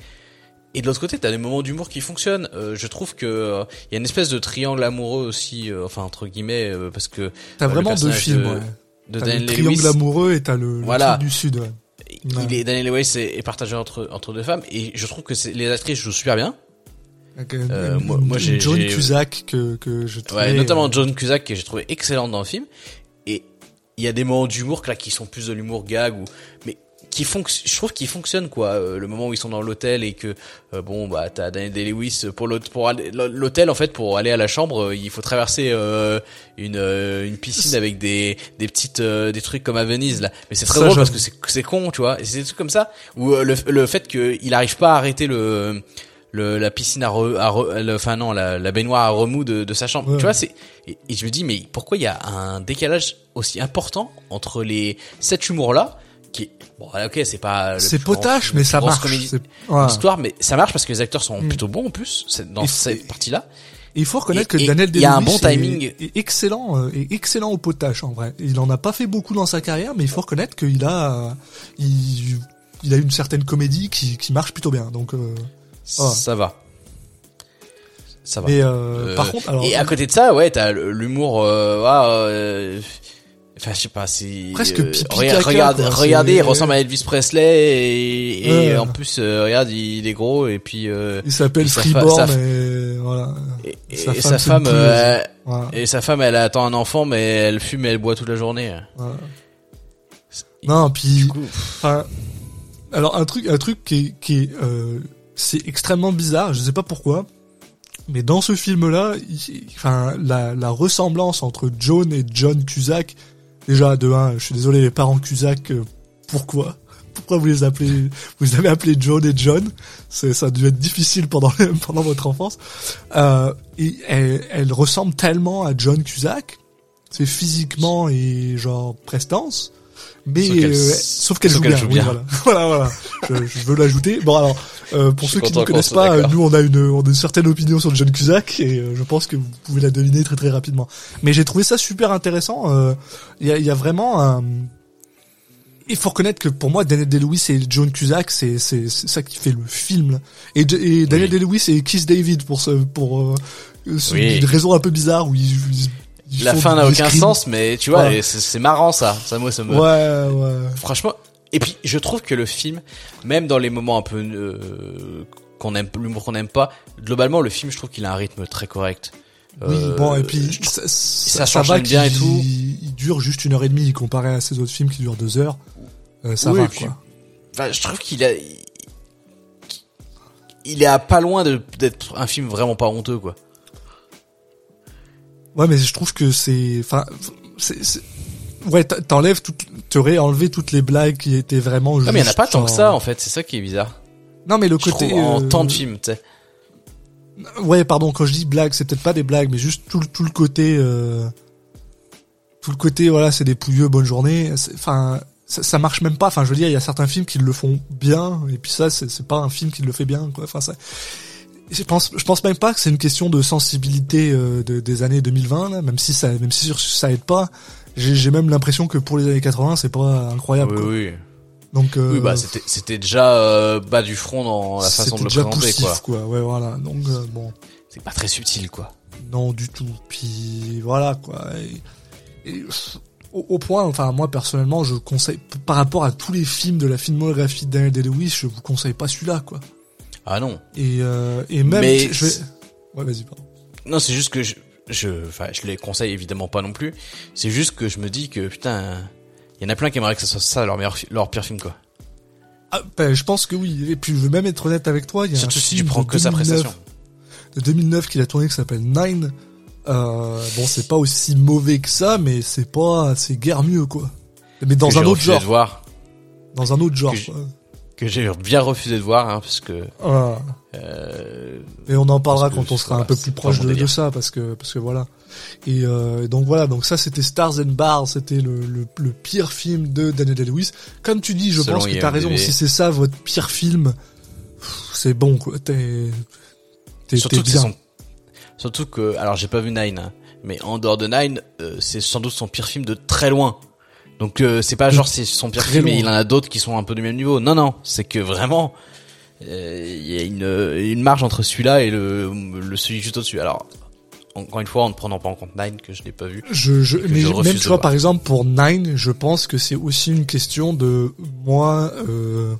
et de l'autre côté, t'as des moments d'humour qui fonctionnent. Euh, je trouve que euh, y a une espèce de triangle amoureux aussi, euh, enfin entre guillemets, euh, parce que T'as vraiment deux films, de- ouais. de T'as le triangle Lewis, amoureux et t'as le, le Voilà. du sud, ouais. il Ouais. est Daniel Lewis est, est partagé entre entre deux femmes et je trouve que les actrices jouent super bien. Avec, Euh, moi- moi, j'ai- John Cusack que, que je trouvais. Ouais, notamment euh, John Cusack que j'ai trouvé excellente dans le film. Et il y a des moments d'humour là qui sont plus de l'humour gag ou mais qui je trouve qu'ils fonctionnent quoi. Euh, le moment où ils sont dans l'hôtel et que euh, bon bah t'as Daniel pour l'hôtel pour l'hôtel en fait pour aller à la chambre euh, il faut traverser euh, une une piscine avec des des petites euh, des trucs comme à Venise là. Mais c'est très drôle parce que c'est c'est con tu vois. Et c'est des trucs comme ça où euh, le le fait que il arrive pas à arrêter le le, la piscine à, re, à re- le- enfin non la, la baignoire à remous de, de sa chambre Ouais. tu vois c'est et, et je me dis mais pourquoi il y a un décalage aussi important entre les cet humour là qui bon ok c'est pas C'est grand- potache, mais ça marche. voilà. d'histoire mais ça marche parce que les acteurs sont Mm. plutôt bons en plus dans Et cette c'est- partie là Et il faut reconnaître Et- que Daniel il y a un Day-Lewis bon est- timing. est, excellent, euh, est excellent au potage en vrai. Il en a pas fait beaucoup dans sa carrière, mais il faut reconnaître qu'il a, euh, il, il a une certaine comédie qui, qui marche plutôt bien. Donc, euh, Ah. ça va ça va mais euh, Euh, par contre, alors et à côté de ça ouais t'as l'humour euh, ouais, euh, Enfin, je sais pas, c'est Presque euh, pipi regarde, regarde- regardez, il ressemble à Elvis Presley et, et Ouais. en plus, euh, regarde, il est gros et puis euh, il s'appelle fa- Freeborn et voilà. et, et- Sa et femme, sa femme, une euh, voilà, et sa femme, elle attend un enfant, mais elle fume et elle boit toute la journée. voilà. Non, puis coup, Enfin, alors un truc, un truc qui est, qui est, euh, c'est extrêmement bizarre. Je sais pas pourquoi, mais dans ce film-là, il- enfin, la, la ressemblance entre John et John Cusack, déjà de un, je suis désolé les parents Cusack, euh, pourquoi? Pourquoi vous les appelez, vous avez appelés John et John? C'est, ça a dû être difficile pendant pendant votre enfance. Euh, et elle, elle ressemble tellement à John Cusack, c'est physiquement et genre prestance mais Sauf qu'elle- euh, sauf qu'elle sauf joue, qu'elle bien. oui, voilà, voilà, voilà. Je, je veux l'ajouter. Bon alors, euh, pour Je ceux qui ne connaissent pas, d'accord. nous on a une, on a une certaine opinion sur John Cusack et euh, je pense que vous pouvez la deviner très très rapidement. Mais j'ai trouvé ça super intéressant. euh, Il y, a, y a vraiment un il faut reconnaître que pour moi, Daniel Day-Lewis et John Cusack, c'est c'est c'est ça qui fait le film. là. Et, et Daniel Oui. Day-Lewis et Keith David pour ce pour euh, Oui. une raison un peu bizarre où ils- ils La fin n'a aucun sens, mais tu vois, c'est marrant ça. Ça, moi, ça me. Ouais, ouais. Franchement. Et puis, je trouve que le film, même dans les moments un peu euh, qu'on aime, l'humour qu'on n'aime pas, globalement, le film, je trouve qu'il a un rythme très correct. Oui, Euh, bon, et puis ça, ça va s'enchaîne bien et tout. Il dure juste une heure et demie comparé à ces autres films qui durent deux heures. Euh, ça Oui, va, puis- quoi. Enfin, je trouve qu'il a, il est à pas loin d'être un film vraiment pas honteux, quoi. Ouais, mais je trouve que c'est, enfin, c'est, c'est- ouais, t'enlèves tout, t'aurais enlevé toutes les blagues qui étaient vraiment. Non, mais il y en a juste pas tant que ça, en fait. C'est ça qui est bizarre. Non, mais le Je côté trouve, en euh, temps de film, tu sais. Ouais, pardon, quand je dis blague, c'est peut-être pas des blagues, mais juste tout, le- tout le côté, euh, tout le côté, voilà, c'est des pouilleux, bonne journée. C'est- Enfin, ça, ça marche même pas. Enfin, je veux dire, il y a certains films qui le font bien, et puis ça, c'est c'est pas un film qui le fait bien, quoi. Enfin, ça. Je pense, je pense même pas que c'est une question de sensibilité euh, de- des années 2020, là, même si ça, même si ça aide pas. J'ai même l'impression que pour les années 80, c'est pas incroyable. Oui, quoi. oui. Donc, euh, Oui, bah, c'était, déjà euh, bas du front dans la façon de le déjà présenter, poussif, quoi. quoi. Ouais, voilà. Donc, euh, bon. C'est pas très subtil, quoi. Non, du tout. Puis voilà quoi. Et, et, au, au point, enfin moi personnellement, je conseille par rapport à tous les films de la filmographie de Daniel Day-Lewis, je vous conseille pas celui-là quoi. Ah non. Et euh, et même Mais je vais... Ouais, vas-y pardon. Non, c'est juste que je, je, enfin, je les conseille évidemment pas non plus. C'est juste que je me dis que putain, il y en a plein qui aimeraient que ce soit ça leur meilleur, leur pire film quoi. Ah, ben, je pense que oui. Et puis je veux même être honnête avec toi, il y a Surtout un si tu prends que sa 2009 prestation. de 2009 qu'il a tourné qui s'appelle Nine. Euh, bon, c'est pas aussi mauvais que ça, mais c'est pas, c'est guère mieux quoi. Mais dans Que un autre genre, voir, dans un autre genre. que. Que j'ai bien refusé de voir, hein, parce que Ah. euh, Et on en parlera que quand on sera un peu plus proche de, ça, parce que parce que voilà. Et euh, donc voilà, donc ça c'était Stars and Bars, c'était le, le, le pire film de Daniel Day-Lewis. Comme tu dis, je Selon pense que t'as raison. Si c'est ça votre pire film, c'est bon quoi. T'es t'es que bien. son, surtout que, alors j'ai pas vu Nine, hein, mais en dehors de Nine, euh, c'est sans doute son pire film de très loin. Donc euh, c'est pas genre c'est son pire film loin. il en a d'autres qui sont un peu du même niveau. Non non, c'est que vraiment euh, il y a une une marge entre celui-là et le le celui juste au-dessus. Alors encore une fois en ne prenant pas en compte Nine que je n'ai pas vu. Je, je, mais je même tu vois par exemple pour Nine, je pense que c'est aussi une question de moi. Euh,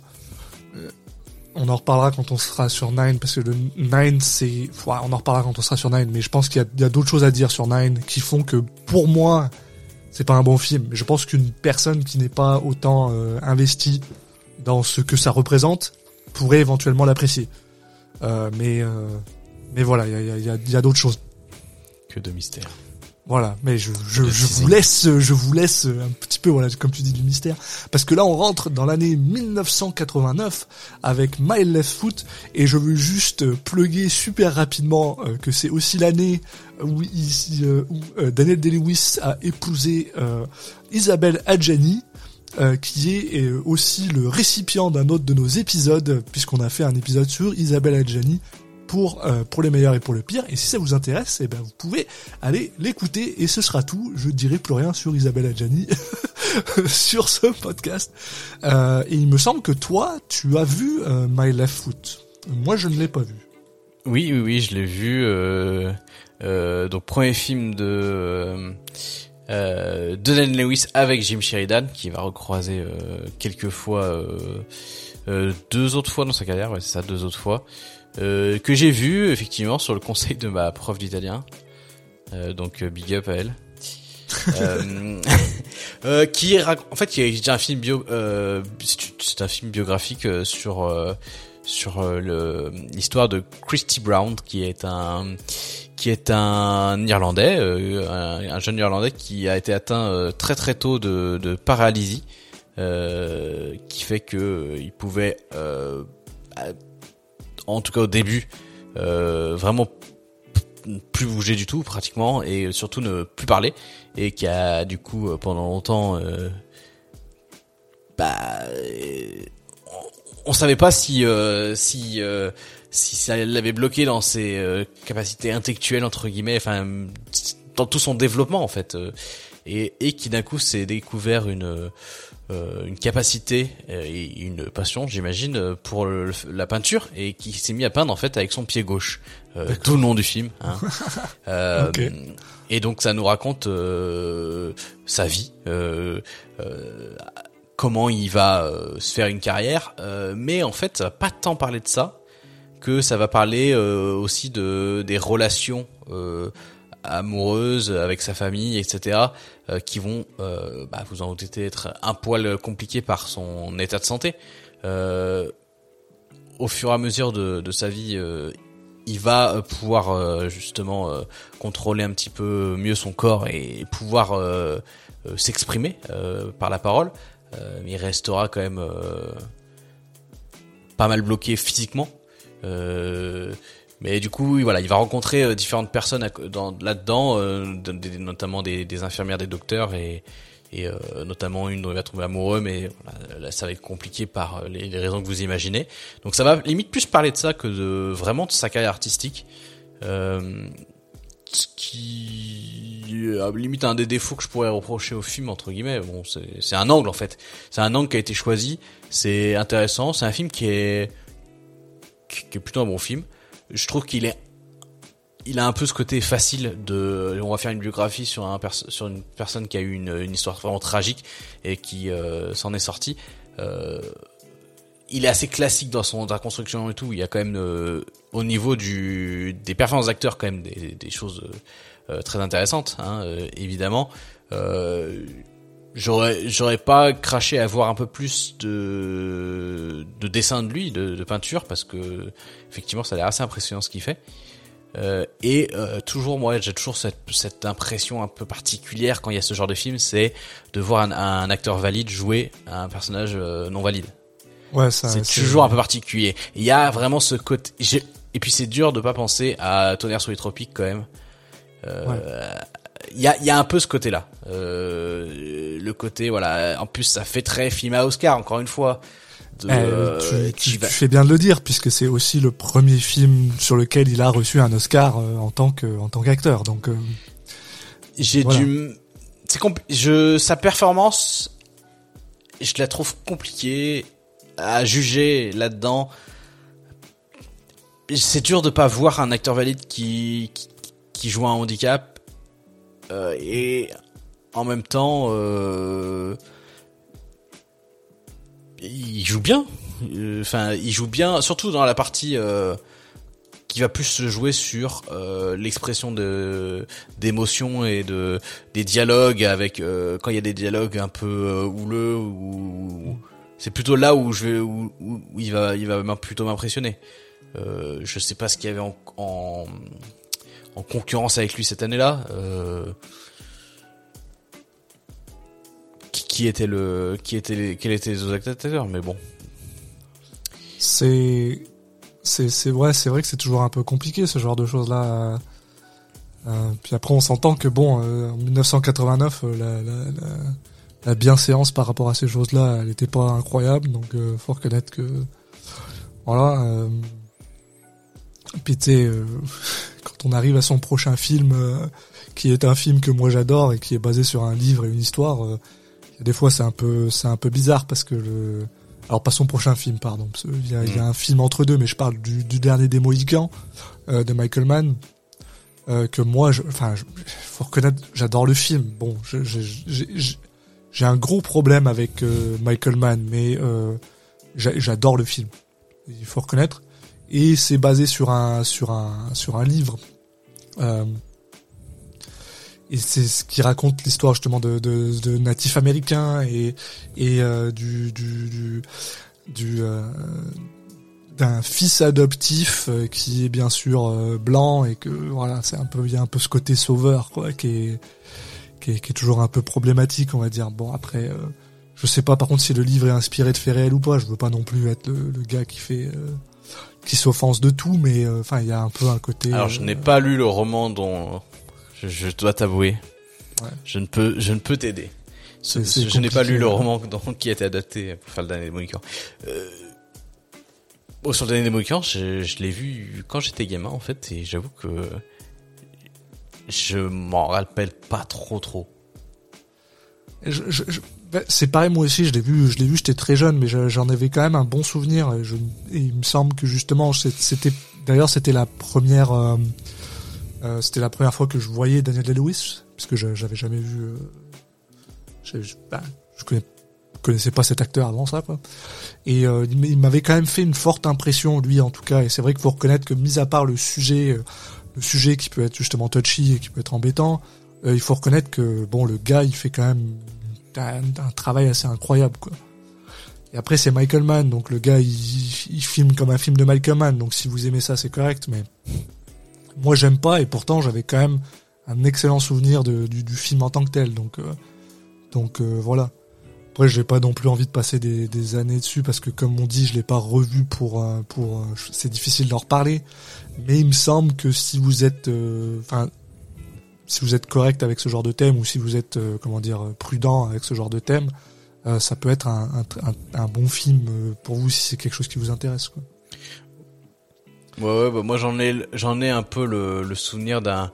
on en reparlera quand on sera sur Nine parce que le Nine c'est, on en reparlera quand on sera sur Nine. Mais je pense qu'il y a, a d'autres choses à dire sur Nine qui font que pour moi c'est pas un bon film. Je pense qu'une personne qui n'est pas autant euh, investie dans ce que ça représente pourrait éventuellement l'apprécier. Euh, mais euh, mais voilà, il y a, y a, d'autres choses. Que de mystère. Voilà, mais je, je, je vous laisse, je vous laisse un petit peu, voilà, comme tu dis, du mystère. Parce que là, on rentre dans l'année 1989 avec My Left Foot et je veux juste plugger super rapidement euh, que c'est aussi l'année où, euh, où euh, Daniel Day-Lewis a épousé euh, Isabelle Adjani. euh, qui est euh, aussi le récipient d'un autre de nos épisodes, puisqu'on a fait un épisode sur Isabelle Adjani pour euh, pour les meilleurs et pour le pire. Et si ça vous intéresse, eh ben vous pouvez aller l'écouter et ce sera tout. Je dirai plus rien sur Isabelle Adjani sur ce podcast. Euh, et il me semble que toi, tu as vu euh, My Left Foot. Moi, je ne l'ai pas vu. Oui, oui, oui, je l'ai vu. Donc premier film de euh, Lewis avec Jim Sheridan, qui va recroiser quelques fois, deux autres fois dans sa carrière, ouais, c'est ça, deux autres fois, euh, que j'ai vu effectivement sur le conseil de ma prof d'italien. Euh, donc euh, big up à elle. euh, euh, qui rac- en fait qui est un film bio euh, c'est- un film biographique sur euh, sur le l'histoire de Christy Brown qui est un qui est un Irlandais un, un jeune Irlandais qui a été atteint très très tôt de, de paralysie euh, qui fait que il pouvait euh, en tout cas au début euh, vraiment plus bouger du tout pratiquement et surtout ne plus parler et qui a du coup euh, pendant longtemps euh, bah, on, on savait pas si si si ça l'avait bloqué dans ses capacités intellectuelles entre guillemets, enfin dans tout son développement en fait, et, et qui d'un coup s'est découvert une euh, une capacité euh, et une passion, j'imagine, pour la peinture et qui s'est mis à peindre en fait avec son pied gauche. Euh, tout le nom du film. Hein. euh, Et donc ça nous raconte sa vie, comment il va se faire une carrière, mais en fait ça va pas tant parler de ça que ça va parler aussi de des relations amoureuses avec sa famille, etc., euh, qui vont, euh, bah, vous en doutez, être un poil compliqués par son état de santé. Euh, au fur et à mesure de, de sa vie, il va pouvoir justement contrôler un petit peu mieux son corps et pouvoir s'exprimer par la parole. mais il restera quand même pas mal bloqué physiquement. Euh, mais du coup, voilà, il va rencontrer euh, différentes personnes là-dedans, euh, notamment des, infirmières, des docteurs et, euh, notamment une dont il va tomber amoureux, mais là, ça va être compliqué par les, les, raisons que vous imaginez. Donc ça va limite plus parler de ça que de vraiment de sa carrière artistique. Euh, ce qui limite un des défauts que je pourrais reprocher au film entre guillemets. Bon, c'est un angle en fait. C'est un angle qui a été choisi. C'est intéressant. C'est un film qui est qui est plutôt un bon film je trouve qu'il est il a un peu ce côté facile de on va faire une biographie sur un sur une personne qui a eu une, histoire vraiment tragique et qui euh, s'en est sorti euh, il est assez classique dans son dans construction et tout. Il y a quand même euh, au niveau du des performances d'acteurs quand même des, choses très intéressantes hein, évidemment j'aurais j'aurais pas craché à voir un peu plus de de dessins de lui de, de peinture parce que effectivement ça a l'air assez impressionnant ce qu'il fait. Euh, et euh, toujours moi j'ai toujours cette, cette impression un peu particulière quand il y a ce genre de film c'est de voir un, un, acteur valide jouer un personnage euh, non valide. Ouais ça c'est toujours un peu particulier. Il y a vraiment ce côté et puis c'est dur de pas penser à Tonnerre sur les tropiques quand même. Euh, ouais il y a, y a un peu ce côté-là. Euh, le côté, voilà. En plus, ça fait très film à Oscar, encore une fois. De, eh, tu, tu, fais bien de le dire puisque c'est aussi le premier film sur lequel il a reçu un Oscar euh, en tant que en tant qu'acteur. Donc euh, j'ai dû, c'est je sa performance, je la trouve compliquée à juger là-dedans. C'est dur de pas voir un acteur valide qui, qui, qui joue un handicap euh, et en même temps, euh, il joue bien. Euh, enfin, il joue bien, surtout dans la partie qui va plus se jouer sur l'expression de d'émotions et de des dialogues avec quand il y a des dialogues un peu houleux ou c'est plutôt là où je vais où, il va il va plutôt m'impressionner. Euh, je sais pas ce qu'il y avait en, en en concurrence avec lui cette année-là. Euh, qui, était le, qui était, les, quels étaient les autres acteurs, mais bon. C'est, c'est, c'est vrai, c'est vrai que c'est toujours un peu compliqué ce genre de choses-là. Euh, puis après, on s'entend que bon, euh, en 1989, euh, la, la, la, bienséance par rapport à ces choses-là, elle n'était pas incroyable, donc euh, faut reconnaître que voilà. Euh, puis euh, on arrive à son prochain film, euh, qui est un film que moi j'adore et qui est basé sur un livre et une histoire, euh, des fois c'est un peu c'est un peu bizarre parce que le alors pas son prochain film pardon, il y a, y a, mm. un film entre deux, mais je parle du, du dernier des Mohicans de Michael Mann. que moi, enfin, faut reconnaître, j'adore le film. Bon, j'ai un gros problème avec Michael Mann, mais j'adore le film. Il faut reconnaître et c'est basé sur un sur un sur un livre euh, et c'est ce qui raconte l'histoire justement de, de, de natifs américains et et euh, du du du, du euh, d'un fils adoptif euh, qui est bien sûr euh, blanc et que voilà c'est un peu il y a un peu ce côté sauveur quoi qui est qui est, qui est toujours un peu problématique on va dire. Bon après je sais pas par contre si le livre est inspiré de faits réels ou pas je veux pas non plus être le, le gars qui fait qui s'offense de tout, mais euh, enfin il y a un peu un côté. Alors je n'ai euh, pas lu le roman dont je, dois t'avouer. Ouais. Je ne peux je ne peux t'aider. je n'ai pas lu le roman qui a été adapté pour faire le dernier des Mohicans. Euh, oh, sur le dernier des Mohicans, je, je l'ai vu quand j'étais gamin en fait, et j'avoue que je m'en rappelle pas trop trop. Je, je, bah, c'est pareil moi aussi, je l'ai vu, je l'ai vu, j'étais très jeune, mais j'en avais quand même un bon souvenir. Et, il me semble que justement, c'était, d'ailleurs, c'était la première, euh, euh, c'était la première fois que je voyais Daniel Day-Lewis, puisque j'avais jamais vu. Euh, je, bah, je connais, connaissais pas cet acteur avant ça, quoi. Et il m'avait quand même fait une forte impression, lui en tout cas. Et c'est vrai qu'il faut reconnaître que, mis à part le sujet, le sujet qui peut être justement touchy et qui peut être embêtant, il faut reconnaître que bon, le gars, il fait quand même un, travail assez incroyable quoi. Et après c'est Michael Mann, donc le gars il, il, filme comme un film de Michael Mann, donc si vous aimez ça c'est correct, mais moi j'aime pas et pourtant j'avais quand même un excellent souvenir de, du, film en tant que tel, donc euh, donc euh, voilà. Après j'ai pas non plus envie de passer des, des, années dessus parce que comme on dit je l'ai pas revu pour euh, pour c'est difficile d'en reparler, mais il me semble que si vous êtes enfin si vous êtes correct avec ce genre de thème ou si vous êtes euh, comment dire prudent avec ce genre de thème, euh, ça peut être un, un, un, bon film euh, pour vous si c'est quelque chose qui vous intéresse. Quoi. Ouais, ouais bah moi j'en ai j'en ai un peu le, le souvenir d'un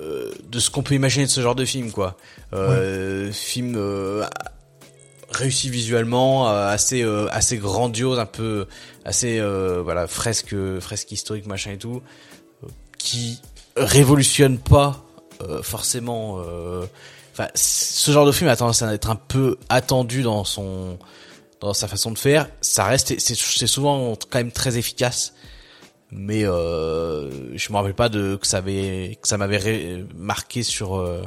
euh, de ce qu'on peut imaginer de ce genre de film quoi. Euh, ouais. Film réussi visuellement, assez assez grandiose, un peu assez voilà fresque fresque historique machin et tout, qui révolutionne pas euh, forcément. Euh, enfin, ce genre de film a tendance à être un peu attendu dans son dans sa façon de faire. Ça reste, c'est souvent quand même très efficace. Mais euh, je me rappelle pas de que ça avait que ça m'avait marqué sur euh,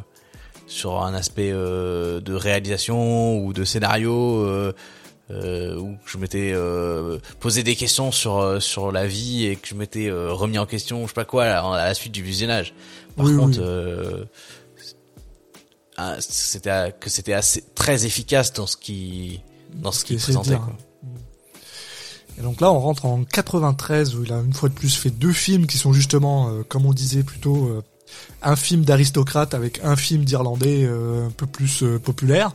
sur un aspect euh, de réalisation ou de scénario euh, où je m'étais euh, posé des questions sur euh, sur la vie et que je m'étais euh, remis en question, je sais pas quoi, à, la suite du visionnage. Par contre, ah, c'était que c'était assez très efficace dans ce qui dans ce qu'il présentait. Quoi. Et donc là, on rentre en 93 où il a une fois de plus fait deux films qui sont justement, comme on disait plutôt, un film d'aristocrate avec un film d'Irlandais un peu plus populaire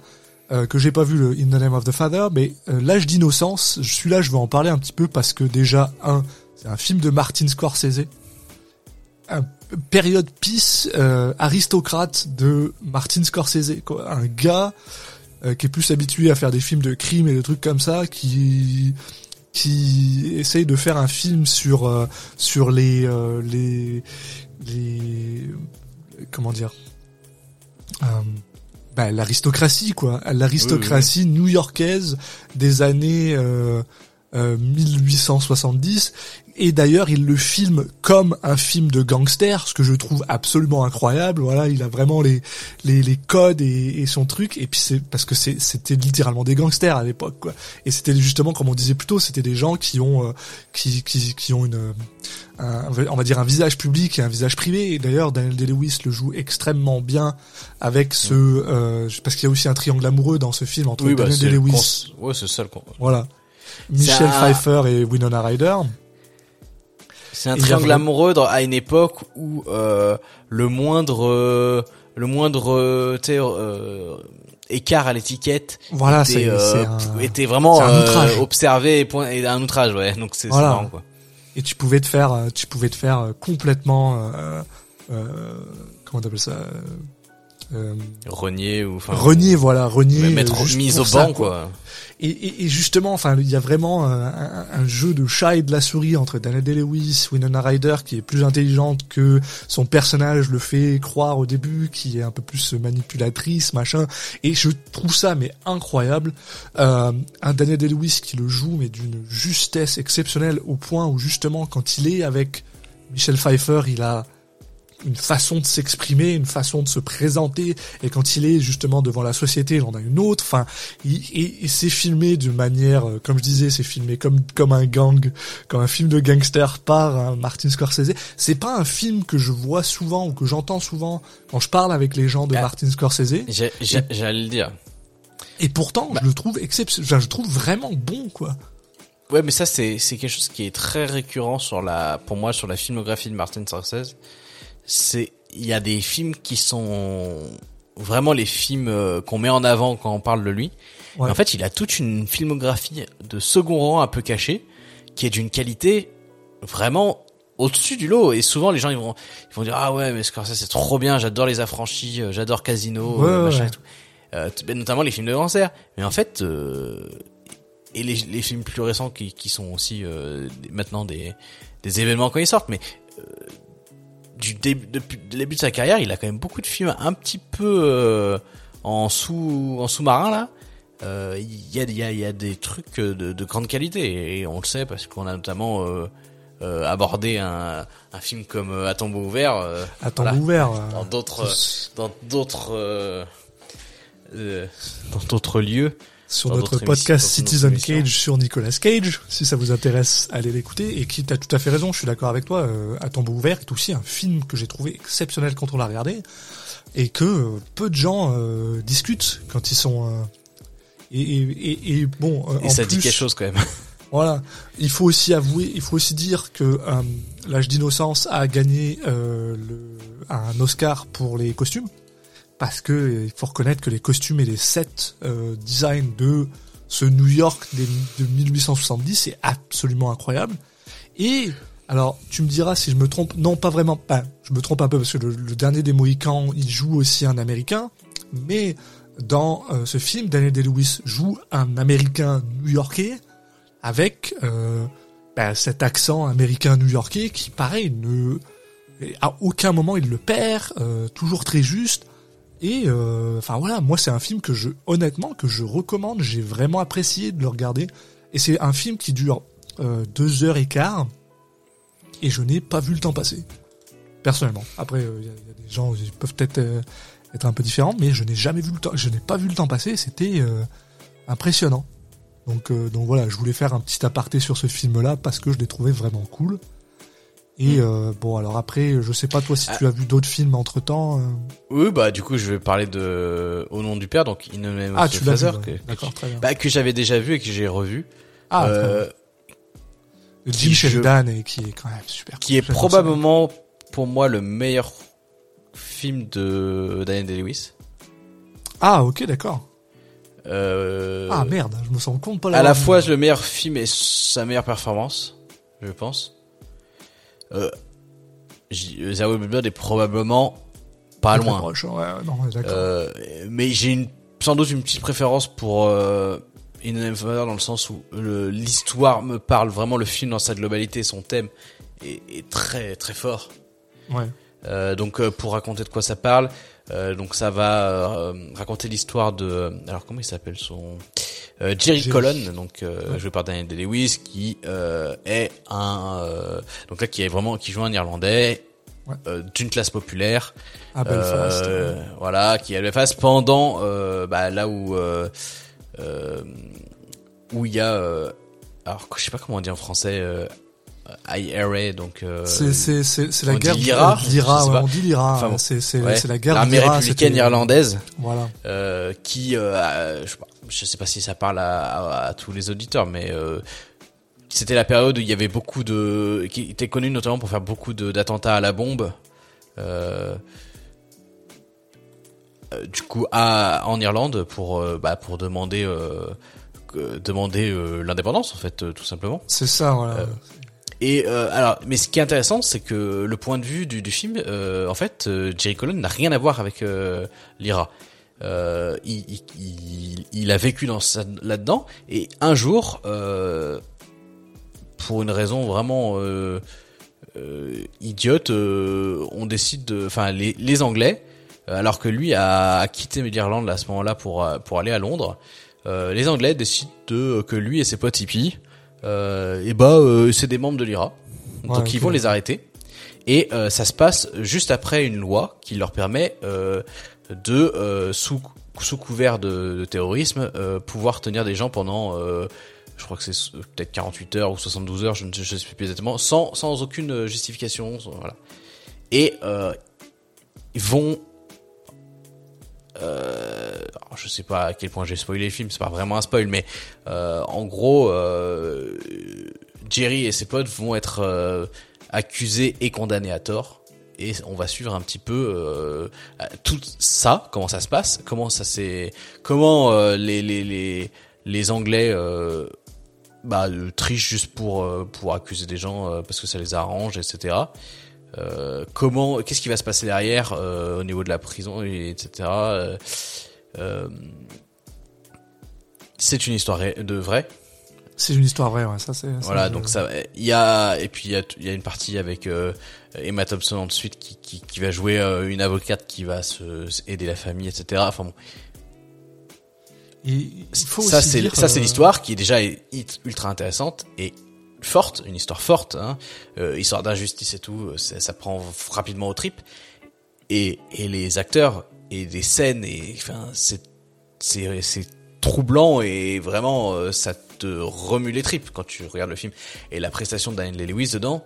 euh, que j'ai pas vu le In the Name of the Father, mais euh, L'âge d'innocence, je suis là, je vais en parler un petit peu parce que déjà, un, c'est un film de Martin Scorsese, un période peace euh, aristocrate de Martin Scorsese, un gars euh, qui est plus habitué à faire des films de crime et des trucs comme ça, qui qui essaye de faire un film sur sur les les les comment dire bah, l'aristocratie quoi, l'aristocratie new-yorkaise des années euh, 1870 euh, et d'ailleurs il le filme comme un film de gangster ce que je trouve absolument incroyable. Voilà il a vraiment les les, les codes et, et, son truc. Et puis c'est parce que c'était littéralement des gangsters à l'époque quoi. Et c'était justement comme on disait plus tôt c'était des gens qui ont euh, qui, qui qui ont une un, on va dire un visage public et un visage privé. Et d'ailleurs Daniel Day-Lewis le joue extrêmement bien avec ce euh, parce qu'il y a aussi un triangle amoureux dans ce film entre bah, Daniel Day-Lewis ouais c'est ça le voilà. Michel Pfeiffer et Winona Ryder c'est un triangle amoureux dans, à une époque où euh, le moindre euh, le moindre euh, euh, écart à l'étiquette voilà, était, euh, un... était vraiment euh, observé et, point, et un outrage ouais. Donc c'est voilà. marrant quoi. Et tu pouvais te faire tu pouvais te faire complètement comment t'appelles ça euh, renier ou enfin renier voilà renier mettre mise au banc quoi. Et, et, et, justement enfin il y a vraiment un, un, jeu de chat et de la souris entre Daniel Day-Lewis Winona Ryder qui est plus intelligente que son personnage le fait croire au début qui est un peu plus manipulatrice machin et je trouve ça mais incroyable euh, un Daniel Day-Lewis qui le joue mais d'une justesse exceptionnelle au point où justement quand il est avec Michel Pfeiffer il a une façon de s'exprimer, une façon de se présenter, et quand il est justement devant la société, il en a une autre. Enfin, et, c'est filmé d'une manière, euh, comme je disais, c'est filmé comme comme un gang, comme un film de gangster par hein, Martin Scorsese. C'est pas un film que je vois souvent ou que j'entends souvent quand je parle avec les gens de ah, Martin Scorsese. J'allais le dire. Et pourtant, bah. je le trouve exceptionnel. Je le trouve vraiment bon, quoi. Ouais, mais ça c'est c'est quelque chose qui est très récurrent sur la pour moi sur la filmographie de Martin Scorsese c'est il y a des films qui sont vraiment les films euh, qu'on met en avant quand on parle de lui. Ouais. En fait, il a toute une filmographie de second rang un peu cachée, qui est d'une qualité vraiment au-dessus du lot. Et souvent, les gens ils vont, ils vont dire ah ouais, mais Scorsese c'est trop bien, j'adore les affranchis, euh, j'adore Casino, Ouais, euh, machin ouais. et tout. Euh, ben, notamment les films de cancer. Mais en fait, euh, et les, les films plus récents qui, qui sont aussi euh, maintenant des, des événements quand ils sortent, mais du début, depuis le début de sa carrière, il a quand même beaucoup de films un petit peu euh, en sous en sous-marin là. Euh, Il y, a, y, a, y a des trucs de, de grande qualité et on le sait parce qu'on a notamment euh, abordé un, un film comme À tombeau ouvert À tombeau voilà, ouvert. dans d'autres dans d'autres dans d'autres lieux. Sur notre podcast notre Citizen. Cage sur Nicolas Cage. Si ça vous intéresse, allez l'écouter. Et qui t'as tout à fait raison, je suis d'accord avec toi. Euh, à tombeau ouvert est aussi un film que j'ai trouvé exceptionnel quand on l'a regardé et que euh, peu de gens euh, discutent quand ils sont. euh, et, et, et, et bon, Et en ça dit quelque chose quand même. Voilà. Il faut aussi avouer, il faut aussi dire que l'âge d'innocence a gagné le, un Oscar pour les costumes. Parce que euh, il faut reconnaître que les costumes et les sets euh, design de ce New York de 1870 c'est absolument incroyable. Et alors, tu me diras si je me trompe. Non, pas vraiment. Pas. je me trompe un peu parce que le, le dernier des Mohicans, il joue aussi un Américain. Mais dans euh, ce film, Daniel Day-Lewis joue un Américain new-yorkais avec euh, bah, cet accent américain new-yorkais qui, pareil, ne à aucun moment il le perd, euh, toujours très juste. Et euh, enfin voilà, moi c'est un film que je, honnêtement, que je recommande. J'ai vraiment apprécié de le regarder. Et c'est un film qui dure euh, deux heures et quart. Et je n'ai pas vu le temps passer. Personnellement. Après, il y, a y a des gens qui peuvent peut-être euh, être un peu différents, mais je n'ai jamais vu le temps. Je n'ai pas vu le temps passer. C'était euh, impressionnant. Donc, euh, donc voilà, je voulais faire un petit aparté sur ce film-là parce que je l'ai trouvé vraiment cool. Et euh, bon, alors après, je sais pas toi si tu as vu d'autres films entre temps. Oui, bah du coup, je vais parler de Au nom du père, donc In the Name Ah, tu l'as vu. Ouais. que, D'accord, très bien. bah, que j'avais déjà vu et que j'ai revu. ah, très euh, bien. Sheridan et qui est quand même super. qui cool. est probablement pour moi le meilleur film de Daniel Day-Lewis. Ah, ok, d'accord. Euh, Ah merde, je me sens compte pas à l'avoir la fois le meilleur film et sa meilleure performance, je pense. Euh, j- Zero Blood est probablement pas loin. proche, ouais, non. Euh, mais j'ai une, sans doute une petite préférence pour euh, In dans le sens où l'histoire me parle vraiment, le film dans sa globalité, son thème est, est très très fort. ouais. Euh, donc euh, pour raconter de quoi ça parle, euh, donc ça va euh, raconter l'histoire de, alors comment il s'appelle son euh, Jerry. Colon, donc euh, Ouais. joué par Daniel Day-Lewis, qui euh, est un, euh, donc là qui est vraiment qui joue un Irlandais Ouais. euh, d'une classe populaire, À Belfast. euh, ouais. voilà, qui est à Belfast pendant euh, bah, là où où il y a, euh, alors je sais pas comment on dit en français, euh, IRA, donc euh, C'est la guerre l'IRA, l'IRA, ouais, on dit l'IRA. Enfin bon. c'est Ouais. la guerre l'armée républicaine irlandaise Voilà. euh, qui euh, je sais pas je sais pas si ça parle à, à- à tous les auditeurs mais euh, c'était la période où il y avait beaucoup de qui était connue notamment pour faire beaucoup d'attentats à la bombe euh, euh, du coup à en Irlande pour bah, pour demander demander l'indépendance en fait tout simplement C'est ça, voilà. Et euh, alors, mais ce qui est intéressant, c'est que le point de vue du, du film, euh, en fait, euh, Jerry Colon n'a rien à voir avec l'IRA. Euh, il, il, il, a vécu dans là-dedans, et un jour, euh, pour une raison vraiment euh, euh, idiote, euh, on décide de, enfin, les, les Anglais, euh, alors que lui a, a quitté l'Irlande à ce moment-là pour pour aller à Londres, euh, les Anglais décident de que lui et ses potes hippies euh, et bah euh, c'est des membres de l'IRA. Donc ils vont les arrêter. Et euh, ça se passe juste après une loi qui leur permet euh, de, euh, sous, sous couvert de, de terrorisme, euh, pouvoir tenir des gens pendant, euh, je crois que c'est euh, peut-être 48 heures ou 72 heures, je ne sais, plus exactement, sans, sans aucune euh, justification. Voilà. Et ils vont... Euh, je sais pas à quel point j'ai spoilé le film, c'est pas vraiment un spoil, mais euh, en gros, euh, Jerry et ses potes vont être accusés et condamnés à tort. Et on va suivre un petit peu euh, tout ça, comment ça se passe, comment ça c'est, comment euh, les, les les les Anglais euh, bah, trichent juste pour pour accuser des gens parce que ça les arrange, etc. comment, qu'est-ce qui va se passer derrière au niveau de la prison, etc. c'est une histoire de vrai, c'est une histoire vraie, ouais, ça c'est. Voilà, donc ça, il y a et puis il y a, y a une partie avec euh, Emma Thompson ensuite qui, qui, qui va jouer euh, une avocate qui va se, aider la famille, etc. Enfin bon. il faut ça c'est ça c'est euh, l'histoire qui est déjà ultra intéressante et forte, une histoire forte, hein, euh, histoire d'injustice et tout, ça, ça, prend rapidement au trip et et les acteurs et des scènes et enfin c'est c'est c'est troublant et vraiment ça te remue les tripes quand tu regardes le film. Et la prestation de Daniel Lewis dedans,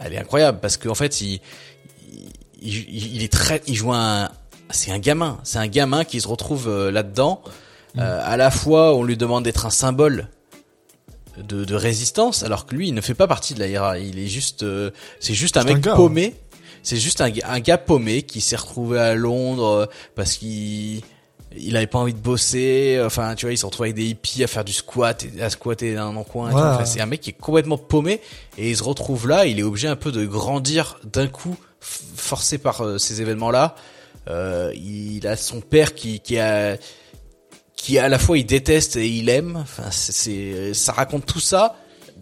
elle est incroyable parce qu'en fait, il, il, est très, il joue un, c'est un gamin, c'est un gamin qui se retrouve euh, là-dedans. Mm. Euh, à la fois, on lui demande d'être un symbole de, de, résistance, alors que lui, il ne fait pas partie de la IRA. Il est juste, euh, c'est juste un mec paumé. C'est juste un, un, gars paumé qui s'est retrouvé à Londres parce qu'il il avait pas envie de bosser enfin tu vois il se retrouve avec des hippies à faire du squat à squatter dans un coin enfin, c'est un mec qui est complètement paumé et il se retrouve là il est obligé un peu de grandir d'un coup forcé par euh, ces événements là euh, il a son père qui qui a qui à la fois il déteste et il aime. Enfin c'est ça raconte tout ça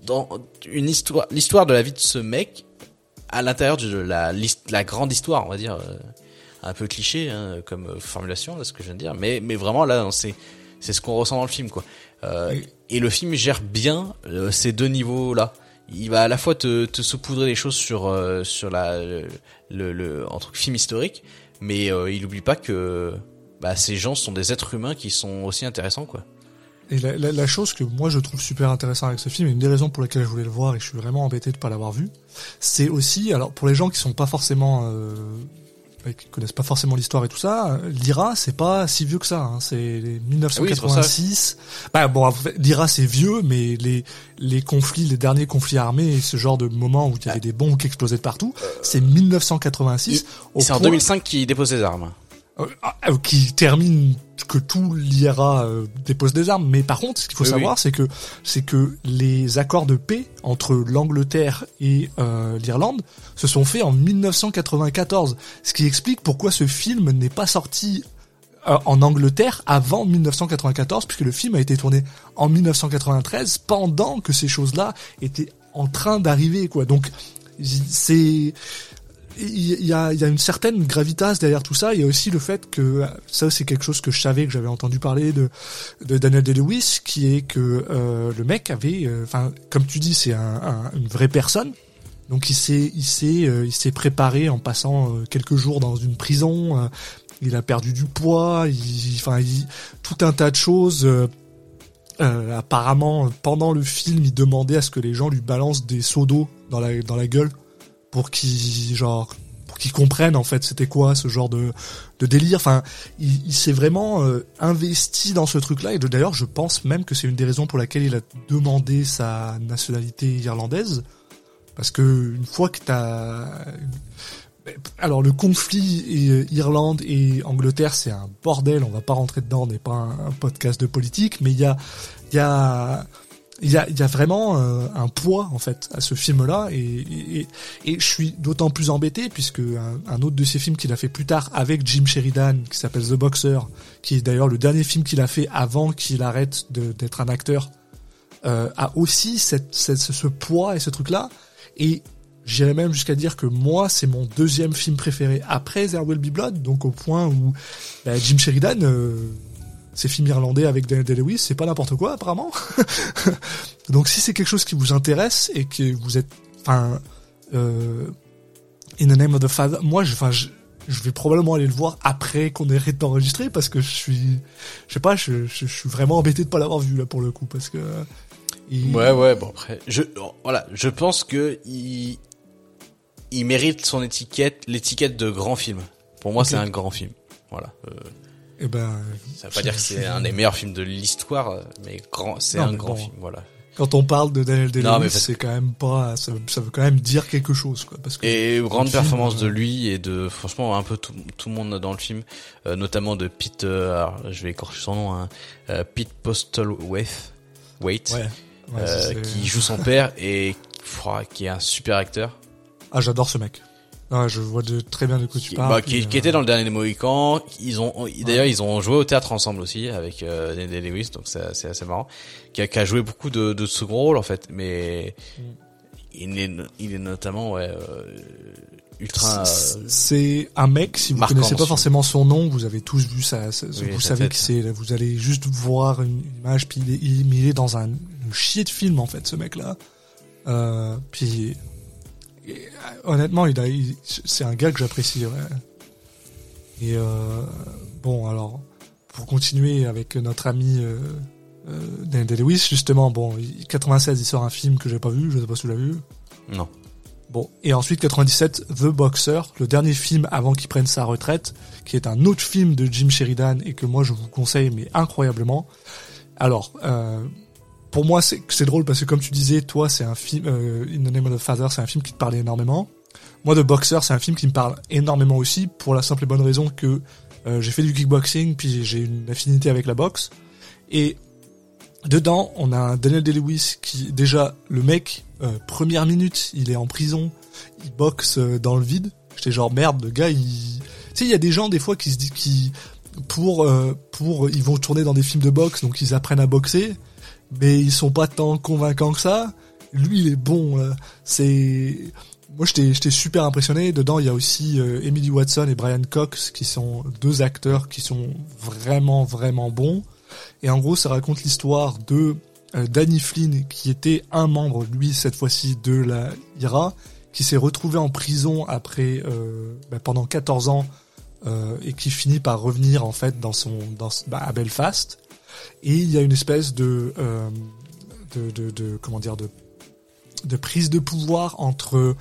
dans une histoire l'histoire de la vie de ce mec à l'intérieur de la la grande histoire on va dire euh, un peu cliché hein, comme euh, formulation là ce que je viens de dire mais mais vraiment là c'est c'est ce qu'on ressent dans le film quoi. Euh, et le film gère bien euh, ces deux niveaux là il va à la fois te, te saupoudrer les choses sur euh, sur la le, le, entre film historique mais il oublie pas que bah, ces gens sont des êtres humains qui sont aussi intéressants quoi. Et la, la, la, chose que moi je trouve super intéressant avec ce film, et une des raisons pour lesquelles je voulais le voir et je suis vraiment embêté de pas l'avoir vu, c'est aussi, alors pour les gens qui sont pas forcément euh, qui connaissent pas forcément l'histoire et tout ça, l'IRA c'est pas si vieux que ça. Hein. C'est 1986. bah bon, l'IRA c'est vieux, mais les les conflits, les derniers conflits armés, ce genre de moment où il y avait des bombes qui explosaient de partout, c'est 1986. C'est en 2005 qu'ils déposent des armes. Euh, ah, euh, qui termine que tout l'IRA euh, dépose des armes. Mais par contre, ce qu'il faut savoir, c'est que c'est que les accords de paix entre l'Angleterre et l'Irlande se sont faits en 1994, ce qui explique pourquoi ce film n'est pas sorti en Angleterre avant 1994, puisque le film a été tourné en 1993 pendant que ces choses-là étaient en train d'arriver, quoi. Donc c'est il y a, une certaine gravitas derrière tout ça. Il y a aussi le fait que ça, c'est quelque chose que je savais que j'avais entendu parler de, Daniel Day Lewis, qui est que euh, le mec avait, euh, enfin, comme tu dis, c'est un, une vraie personne. Donc il s'est, il s'est, euh, il s'est préparé en passant quelques jours dans une prison. il a perdu du poids. Enfin, tout un tas de choses. apparemment, pendant le film, il demandait à ce que les gens lui balancent des seaux d'eau dans la dans la gueule pour qu'ils genre pour qu'ils comprennent en fait c'était quoi ce genre de, de délire. Enfin, il, s'est vraiment euh, investi dans ce truc-là. Et d'ailleurs je pense même que c'est une des raisons pour laquelle il a demandé sa nationalité irlandaise. Parce que une fois que t'as alors le conflit euh, Irlande et Angleterre c'est un bordel, on va pas rentrer dedans, on n'est pas un, un, podcast de politique, mais il y a il y a il y a, y a vraiment euh, un poids en fait à ce film-là. Et, et, et, je suis d'autant plus embêté puisque un, autre de ses films qu'il a fait plus tard avec Jim Sheridan qui s'appelle The Boxer, qui est d'ailleurs le dernier film qu'il a fait avant qu'il arrête d'être un acteur, euh, a aussi cette, cette, ce poids et ce truc-là. Et J'irais même jusqu'à dire que moi, c'est mon deuxième film préféré après There Will Be Blood, donc au point où bah, Jim Sheridan, euh, ces films irlandais avec Daniel Lewis, c'est pas n'importe quoi apparemment. Donc si c'est quelque chose qui vous intéresse et que vous êtes, enfin, euh, In the Name of the Father, moi, je, enfin, je, vais probablement aller le voir après qu'on ait arrêté d'enregistrer parce que je suis, je sais pas, je, je, suis vraiment embêté de pas l'avoir vu là pour le coup parce que. Ouais, ouais, bon après, je, voilà, je pense que il, il mérite son étiquette, l'étiquette de grand film. Pour moi, c'est un grand film. Voilà. Euh, eh ben, ça veut pas dire que c'est un des meilleurs films de l'histoire, mais grand, c'est un grand film, voilà. quand on parle de Daniel Day-Lewis, c'est quand même pas, ça, veut- ça veut quand même dire quelque chose, quoi. Parce que Et grande film, performance euh, de lui et de franchement un peu tout, tout le monde dans le film, euh, notamment de Pete. euh, alors, je vais écorcher son nom, hein, euh, Pete Postlethwaite, ouais, ouais, euh, qui joue son père et qui est un super acteur. ah, j'adore ce mec. Ah, je vois de, très bien de quoi tu parles. bah, qui, qui euh, était dans le dernier des Mohicans. Ils ont d'ailleurs ils ont joué au théâtre ensemble aussi avec euh, Daniel Day-Lewis, donc c'est assez marrant. Qui a, qui a joué beaucoup de, de second rôle en fait, mais Mm. il est il est notamment ouais euh, ultra. C'est- euh, C'est un mec, si vous connaissez pas forcément son nom, vous avez tous vu ça, ça- Oui, vous sa savez tête. que c'est, vous allez juste voir une image, puis il est, il, est dans un, chier de film en fait, ce mec-là. Euh, puis et, euh, honnêtement, il c'est un gars que j'apprécie. Ouais. Et euh, bon, alors pour continuer avec notre ami euh, euh, Daniel Day-Lewis, justement, bon, il- 96, il sort un film que j'ai pas vu, je sais pas si tu l'as vu. non. Bon, et ensuite 97, The Boxer, le dernier film avant qu'il prenne sa retraite, qui est un autre film de Jim Sheridan et que moi je vous conseille mais incroyablement. Alors, euh, pour moi c'est drôle parce que comme tu disais, toi c'est un film, euh, In the Name of the Father, c'est un film qui te parlait énormément. Moi, The Boxer, c'est un film qui me parle énormément aussi pour la simple et bonne raison que euh, j'ai fait du kickboxing puis j'ai une affinité avec la boxe et Dedans, on a un Daniel Day-Lewis qui, déjà, le mec, euh, première minute, il est en prison, il boxe dans le vide. J'étais genre merde, le gars, il. Tu sais, il y a des gens des fois qui se disent qui pour pour ils vont tourner dans des films de boxe, donc ils apprennent à boxer, mais ils sont pas tant convaincants que ça. Lui, il est bon. là. C'est moi, j'étais super impressionné. Dedans, il y a aussi euh, Emily Watson et Brian Cox qui sont deux acteurs qui sont vraiment vraiment bons. Et en gros, ça raconte l'histoire de euh, Danny Flynn, qui était un membre, lui, cette fois-ci, de la IRA, qui s'est retrouvé en prison après euh, bah, pendant 14 ans euh, et qui finit par revenir en fait dans son dans bah, à Belfast. Et il y a une espèce de euh, de, de, comment dire de de prise de pouvoir entre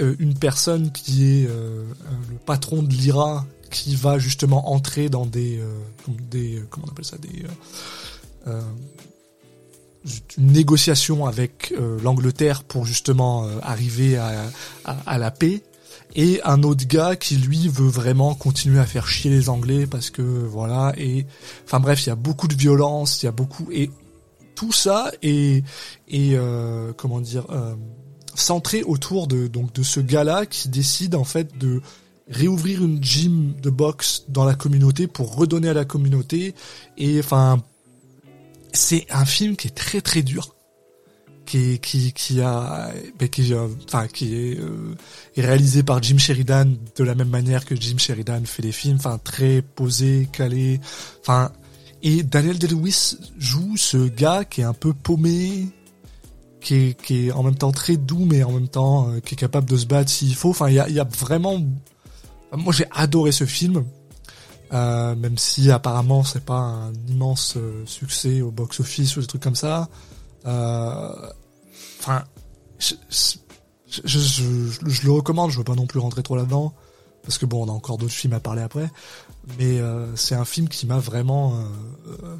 euh, une personne qui est euh, le patron de l'IRA qui va justement entrer dans des, des comment on appelle ça des une négociation avec l'Angleterre pour justement arriver à, à la paix et un autre gars qui lui veut vraiment continuer à faire chier les Anglais parce que voilà et enfin bref il y a beaucoup de violence il y a beaucoup et tout ça est est euh, comment dire euh, centré autour de donc de ce gars-là qui décide en fait de réouvrir une gym de boxe dans la communauté pour redonner à la communauté. Et enfin c'est un film qui est très très dur qui qui qui a qui euh, enfin qui est, euh, réalisé par Jim Sheridan de la même manière que Jim Sheridan fait les films enfin très posé calé enfin et Daniel Day-Lewis joue ce gars qui est un peu paumé qui est, qui est en même temps très doux mais en même temps euh, qui est capable de se battre s'il faut. Enfin il y a, y a vraiment moi j'ai adoré ce film euh, même si apparemment c'est pas un immense euh, succès au box office ou des trucs comme ça. Euh, enfin je, je, je, je- je le recommande je veux pas non plus rentrer trop là-dedans parce que bon on a encore d'autres films à parler après mais euh, c'est un film qui m'a vraiment euh, euh,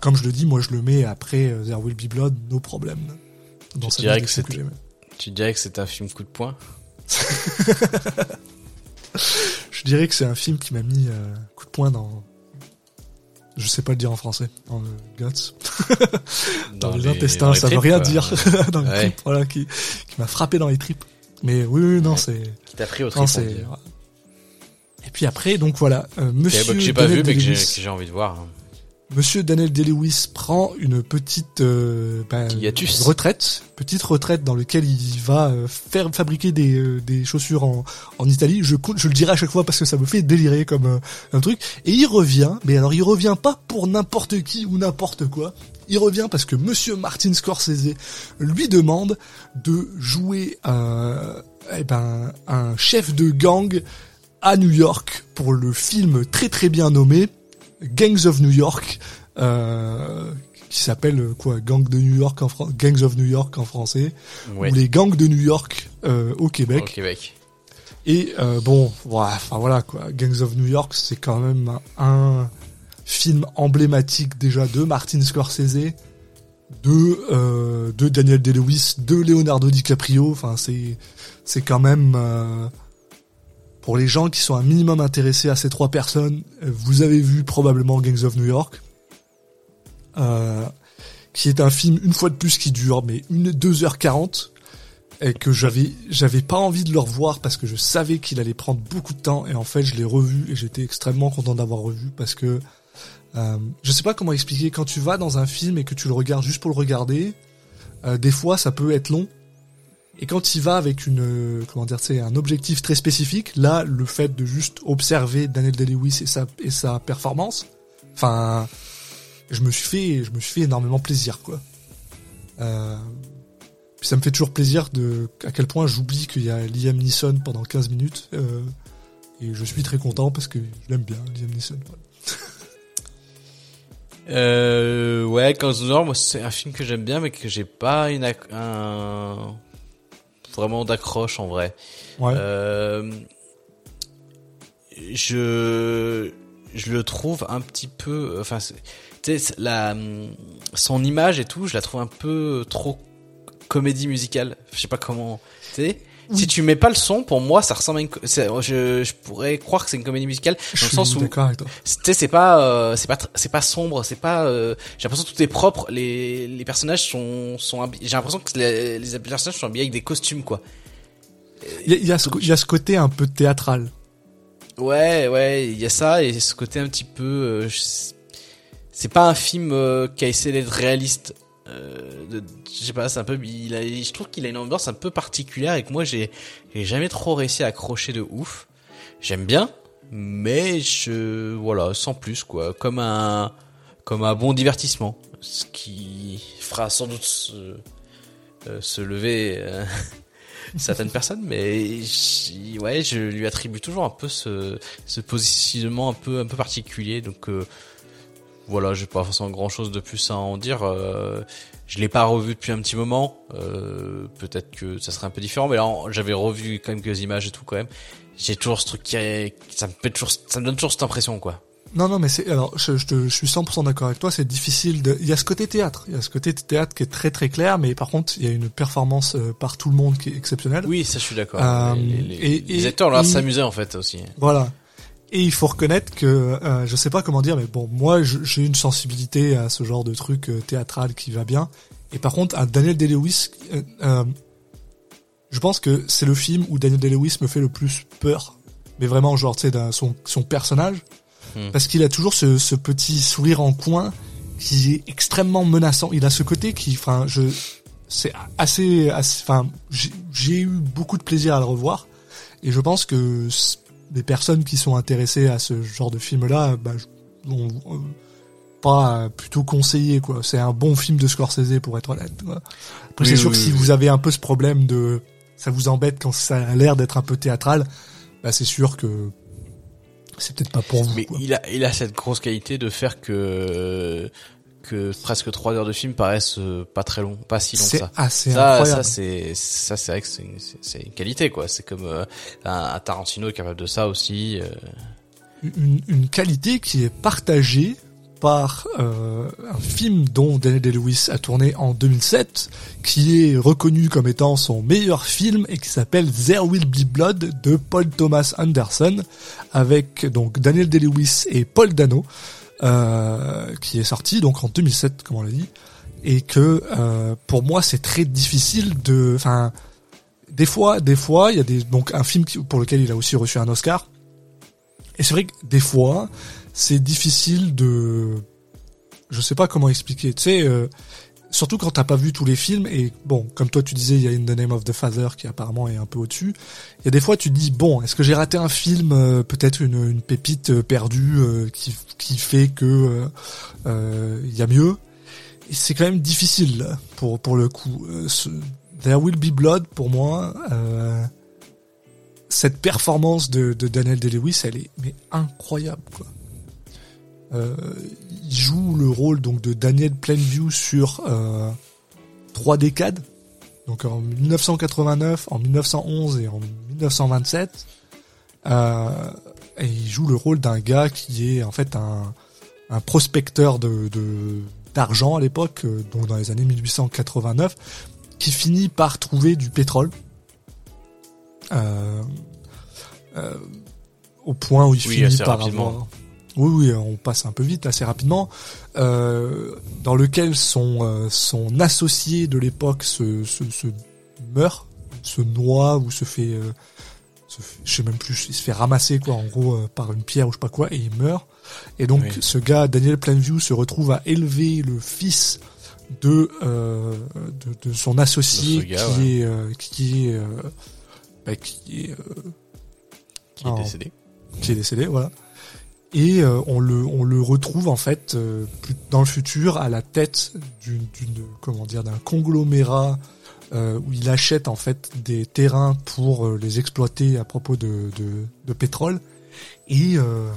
comme je le dis moi je le mets après There Will Be Blood no problem dans dirais que que. Tu dirais que c'est un film coup de poing? Je dirais que c'est un film qui m'a mis euh, coup de poing dans. Je sais pas le dire en français. Dans le guts. Dans, les, intestins, ça veut tripes, rien quoi. dire. dans les Ouais. tripes, voilà, qui, qui m'a frappé dans les tripes. Mais oui, oui, non, Ouais. c'est. Qui t'a pris au Non, trip, on c'est. dit. Et puis après, donc voilà, euh, Ok, Monsieur bah, que j'ai pas vu, mais que j'ai que j'ai envie de voir. hein. Monsieur Daniel Day-Lewis prend une petite euh, ben, retraite, petite retraite dans laquelle il va euh, faire fabriquer des, euh, des chaussures en, en Italie. Je, je le dirai à chaque fois parce que ça me fait délirer comme euh, un truc. Et il revient, mais alors il revient pas pour n'importe qui ou n'importe quoi. Il revient parce que Monsieur Martin Scorsese lui demande de jouer euh, eh ben, un chef de gang à New York pour le film très très bien nommé Gangs of New York, euh, qui s'appelle euh, quoi Gang de New York en Fran- Gangs of New York en français, Ouais. ou les gangs de New York euh, au Québec. Au Québec. Et euh, bon, voilà, enfin voilà quoi, Gangs of New York, c'est quand même un, un film emblématique déjà de Martin Scorsese. de euh, de Daniel Day-Lewis, de Leonardo DiCaprio. Enfin, c'est c'est quand même euh, pour les gens qui sont un minimum intéressés à ces trois personnes. euh, Vous avez vu probablement Gangs of New York, euh, qui est un film une fois de plus qui dure mais une deux heures quarante et que j'avais j'avais pas envie de le revoir parce que je savais qu'il allait prendre beaucoup de temps et en fait je l'ai revu et j'étais extrêmement content d'avoir revu parce que euh, je sais pas comment expliquer quand tu vas dans un film et que tu le regardes juste pour le regarder euh, des fois ça peut être long et quand y vas avec une euh, comment dire c'est un objectif très spécifique là le fait de juste observer Daniel Day-Lewis et sa et sa performance enfin je me suis fait je me suis fait énormément plaisir quoi euh, puis ça me fait toujours plaisir de à quel point j'oublie qu'il y a Liam Neeson pendant 15 minutes. euh, et je suis très content parce que je l'aime bien, Liam Neeson. voilà. Euh, ouais, Gangs of moi c'est un film que j'aime bien, mais que j'ai pas une un vraiment d'accroche en vrai. Ouais. Euh, je je le trouve un petit peu, enfin, tu sais, la son image et tout, je la trouve un peu trop comédie musicale. Je sais pas comment, tu sais. Si tu mets pas le son, pour moi, ça ressemble à une. Je, je pourrais croire que c'est une comédie musicale je dans le suis sens où tu sais c'est pas euh, c'est pas c'est pas sombre c'est pas euh, j'ai l'impression que tout est propre les les personnages sont sont j'ai l'impression que les, les personnages sont habillés avec des costumes quoi Il y a, il y a ce, y a ce côté un peu théâtral. ouais ouais il y a ça et ce côté un petit peu euh, je- c'est pas un film euh, qui a essayé d'être réaliste euh, je sais pas c'est un peu je trouve qu'il a une ambiance un peu particulière et que moi j'ai jamais trop réussi à accrocher de ouf. J'aime bien mais je voilà sans plus quoi. Comme un comme un bon divertissement. Ce qui fera sans doute se, euh, se lever euh, certaines personnes mais ouais je lui attribue toujours un peu ce, ce positionnement un peu un peu particulier. Donc voilà j'ai pas forcément grand chose de plus à en dire euh, je l'ai pas revu depuis un petit moment euh, peut-être que ça serait un peu différent mais là j'avais revu quand même quelques images et tout quand même j'ai toujours ce truc qui est- ça me fait toujours ça me donne toujours cette impression quoi Non, non, mais c'est alors je, je, te- je suis 100% d'accord avec toi. C'est difficile de. Il y a ce côté théâtre. Il y a ce côté théâtre qui est très très clair, mais par contre il y a une performance euh, par tout le monde qui est exceptionnelle. oui ça je suis d'accord Euh, les, les- et- les acteurs et- s'amuser en fait aussi Voilà. Et il faut reconnaître que euh, je sais pas comment dire, mais bon, moi j'ai une sensibilité à ce genre de truc euh, théâtral qui va bien. Et par contre, un Daniel Day-Lewis, euh, euh, je pense que c'est le film où Daniel Day-Lewis me fait le plus peur. Mais vraiment, genre, tu sais, son, son personnage, Hmm. parce qu'il a toujours ce, ce petit sourire en coin qui est extrêmement menaçant. Il a ce côté qui, enfin, je, c'est assez, enfin, j'ai eu beaucoup de plaisir à le revoir. Et je pense que s- les personnes qui sont intéressées à ce genre de film-là, bah, vont euh, pas plutôt conseiller quoi. C'est un bon film de Scorsese pour être honnête. quoi. Après, Oui, c'est sûr oui, que si oui. vous avez un peu ce problème de, ça vous embête quand ça a l'air d'être un peu théâtral, bah c'est sûr que c'est peut-être pas pour vous. Mais quoi. il a, il a cette grosse qualité de faire que que presque trois heures de film paraissent euh, pas très long, pas si long que C'est ça. assez Ça, incroyable. ça c'est ça c'est vrai que c'est c'est une qualité quoi. C'est comme euh, un, un Tarantino est capable de ça aussi. euh. une, une qualité qui est partagée par euh, un film dont Daniel Day-Lewis a tourné en 2007, qui est reconnu comme étant son meilleur film et qui s'appelle There Will Be Blood de Paul Thomas Anderson, avec donc Daniel Day-Lewis et Paul Dano, euh, qui est sorti donc en 2007, comme on l'a dit, et que euh, pour moi c'est très difficile de, enfin, des fois, des fois, il y a des donc un film pour lequel il a aussi reçu un Oscar. Et c'est vrai que des fois, c'est difficile de, je sais pas comment expliquer. Tu sais, euh, surtout quand t'as pas vu tous les films et bon, comme toi tu disais, il y a In the Name of the Father qui apparemment est un peu au-dessus. Il y a des fois tu dis bon, est-ce que j'ai raté un film, euh, peut-être une, une pépite euh, perdue euh, qui qui fait que euh, euh, il y a mieux? C'est quand même difficile pour pour le coup. Euh, ce- There Will Be Blood pour moi. Euh, cette performance de, de Daniel Day-Lewis, elle est mais incroyable quoi. Euh, il joue le rôle donc de Daniel Plainview sur euh, trois décades, donc en 1989, en 1911 et en 1927. Euh, et il joue le rôle d'un gars qui est en fait un, un prospecteur de, de, d'argent à l'époque, euh, donc dans les années 1889, qui finit par trouver du pétrole. Euh, euh, au point où il Oui, finit par avoir... Oui, oui, on passe un peu vite, assez rapidement. Euh, dans lequel son, euh, son associé de l'époque se, se, se meurt, se noie ou se fait... euh, se fait- je sais même plus, il se fait ramasser quoi, en gros, euh, par une pierre ou je sais pas quoi, et il meurt. Et donc, Oui. ce gars, Daniel Plainview, se retrouve à élever le fils de euh, de, de son associé gars, qui, ouais. est, euh, qui est euh, bah, qui est euh, Qui est Oh. décédé. qui est décédé, voilà. Et euh, on le on le retrouve en fait euh, dans le futur à la tête d'une comment dire d'un conglomérat euh, où il achète en fait des terrains pour euh, les exploiter à propos de de, de pétrole. Et euh,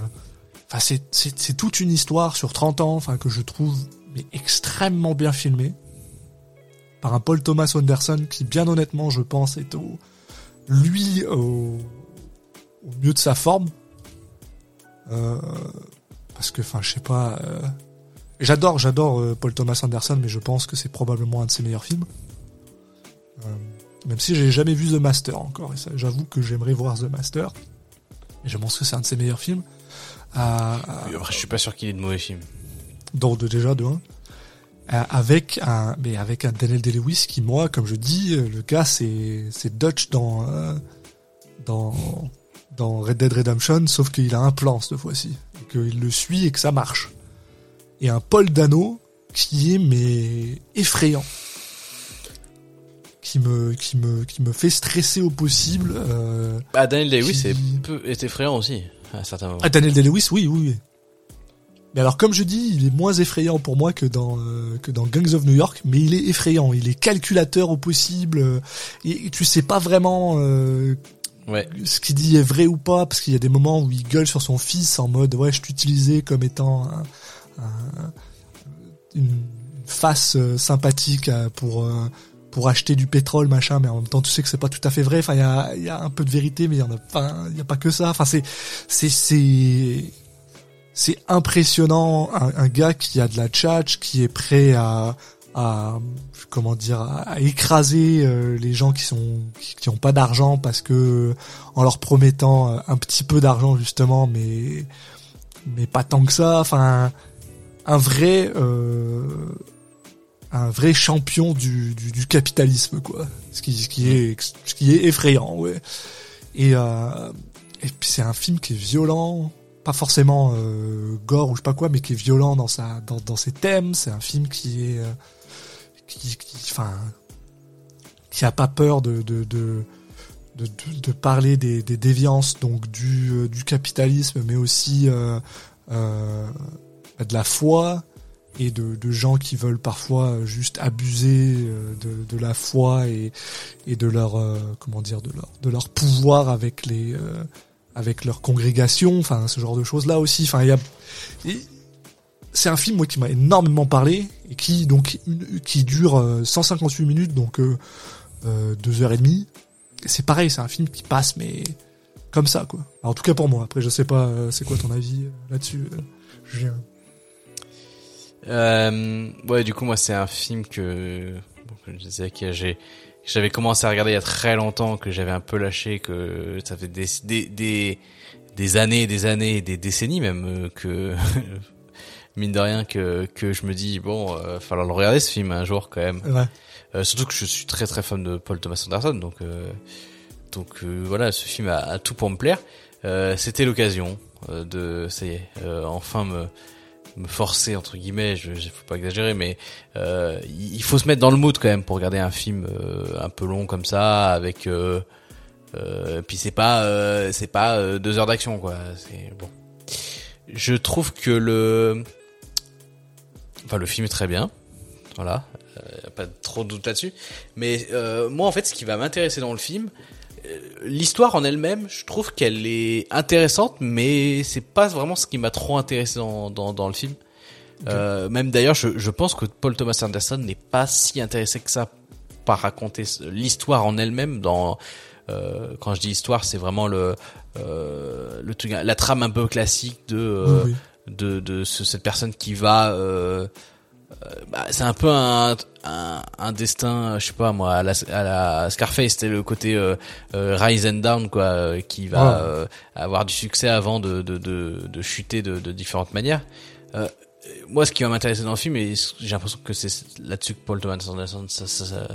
enfin c'est toute une histoire sur 30 ans enfin que je trouve mais extrêmement bien filmée par un Paul Thomas Anderson qui bien honnêtement je pense est au lui au, au mieux de sa forme euh, parce que enfin je sais pas euh, j'adore j'adore euh, Paul Thomas Anderson mais je pense que c'est probablement un de ses meilleurs films. Euh, même si j'ai jamais vu The Master encore et ça j'avoue que j'aimerais voir The Master et je pense que c'est un de ses meilleurs films. Oui, Après, je suis pas sûr qu'il ait de mauvais films. donc déjà de un. Euh, avec un mais avec un Daniel Day-Lewis qui moi comme je dis le gars c'est c'est Dutch dans dans dans Red Dead Redemption sauf qu'il a un plan cette fois-ci qu'il le suit et que ça marche et un Paul Dano qui est mais effrayant qui me qui me qui me fait stresser au possible euh, Ah, Daniel Day-Lewis Qui- est, peu, est effrayant aussi, à certains moments. Ah, Daniel Day-Lewis, oui, oui, oui. Mais alors, comme je dis, il est moins effrayant pour moi que dans euh, que dans Gangs of New York, mais il est effrayant. Il est calculateur au possible. euh, et, et tu sais pas vraiment euh, Ouais. ce qu'il dit est vrai ou pas, parce qu'il y a des moments où il gueule sur son fils en mode ouais, je t'utilisais comme étant un- un- une face euh, sympathique euh, pour euh, pour acheter du pétrole machin, mais en même temps tu sais que c'est pas tout à fait vrai. Enfin, il y a y a un peu de vérité, mais il y en a pas a pas que ça. Enfin, c'est c'est c'est c'est impressionnant un, un gars qui a de la tchatch, qui est prêt à à comment dire à, écraser euh, les gens qui sont qui, qui ont pas d'argent parce que en leur promettant euh, un petit peu d'argent justement mais mais pas tant que ça. Enfin un vrai euh, un vrai champion du, du, du capitalisme quoi. Ce qui ce qui est ce qui est effrayant ouais. Et euh, et puis c'est un film qui est violent pas forcément euh, gore ou je sais pas quoi mais qui est violent dans sa dans, dans ses thèmes. C'est un film qui est euh, qui qui enfin qui a pas peur de de de de, parler des, des déviances donc du euh, du capitalisme mais aussi euh, euh, de la foi et de, de gens qui veulent parfois juste abuser de, la foi et, et de leur comment dire de leur de leur pouvoir avec les avec leur congrégation enfin ce genre de choses là aussi. Enfin il y a c'est un film moi qui m'a énormément parlé et qui donc une- qui dure euh, 158 minutes donc euh, euh, deux heures et demie. C'est pareil c'est un film qui passe mais comme ça quoi. En tout cas pour moi. Après je sais pas euh, c'est quoi ton avis euh, là-dessus euh, Julien? Euh, ouais, du coup, moi, c'est un film que, je disais que j'ai, j'avais commencé à regarder il y a très longtemps, que j'avais un peu lâché, que ça fait des, des, des, des années, des années, des décennies même, euh, que, mine de rien, que, que je me dis, bon, euh, falloir le regarder ce film un jour quand même. ouais Euh, surtout que je suis très très fan de Paul Thomas Anderson, donc euh, donc euh, voilà, ce film a, a tout pour me plaire. Euh, C'était l'occasion euh, de, ça y est, euh, enfin me me forcer entre guillemets, je, je faut pas exagérer, mais euh, il faut se mettre dans le mood quand même pour regarder un film euh, un peu long comme ça, avec euh, euh, puis c'est pas euh, c'est pas euh, deux heures d'action quoi, c'est bon. Je trouve que le enfin le film est très bien, voilà, euh, pas trop de doute là-dessus. Mais euh, moi, en fait, ce qui va m'intéresser dans le film, euh, l'histoire en elle-même, je trouve qu'elle est intéressante, mais c'est pas vraiment ce qui m'a trop intéressé dans, dans, dans le film. Euh, même d'ailleurs, je, je pense que Paul Thomas Anderson n'est pas si intéressé que ça par raconter l'histoire en elle-même. Dans euh, quand je dis histoire, c'est vraiment le euh, le truc, la trame un peu classique de oui, oui. De, de ce- cette personne qui va euh, bah, c'est un peu un, un, un, destin, je sais pas moi, à la, à la Scarface, c'était le côté euh, euh, rise and down quoi, euh, qui va euh, avoir du succès avant de, de, de, de chuter de, de, différentes manières. moi, ce qui va m'intéresser dans le film, et j'ai l'impression que c'est là-dessus que Paul Thomas Anderson ça, ça, ça,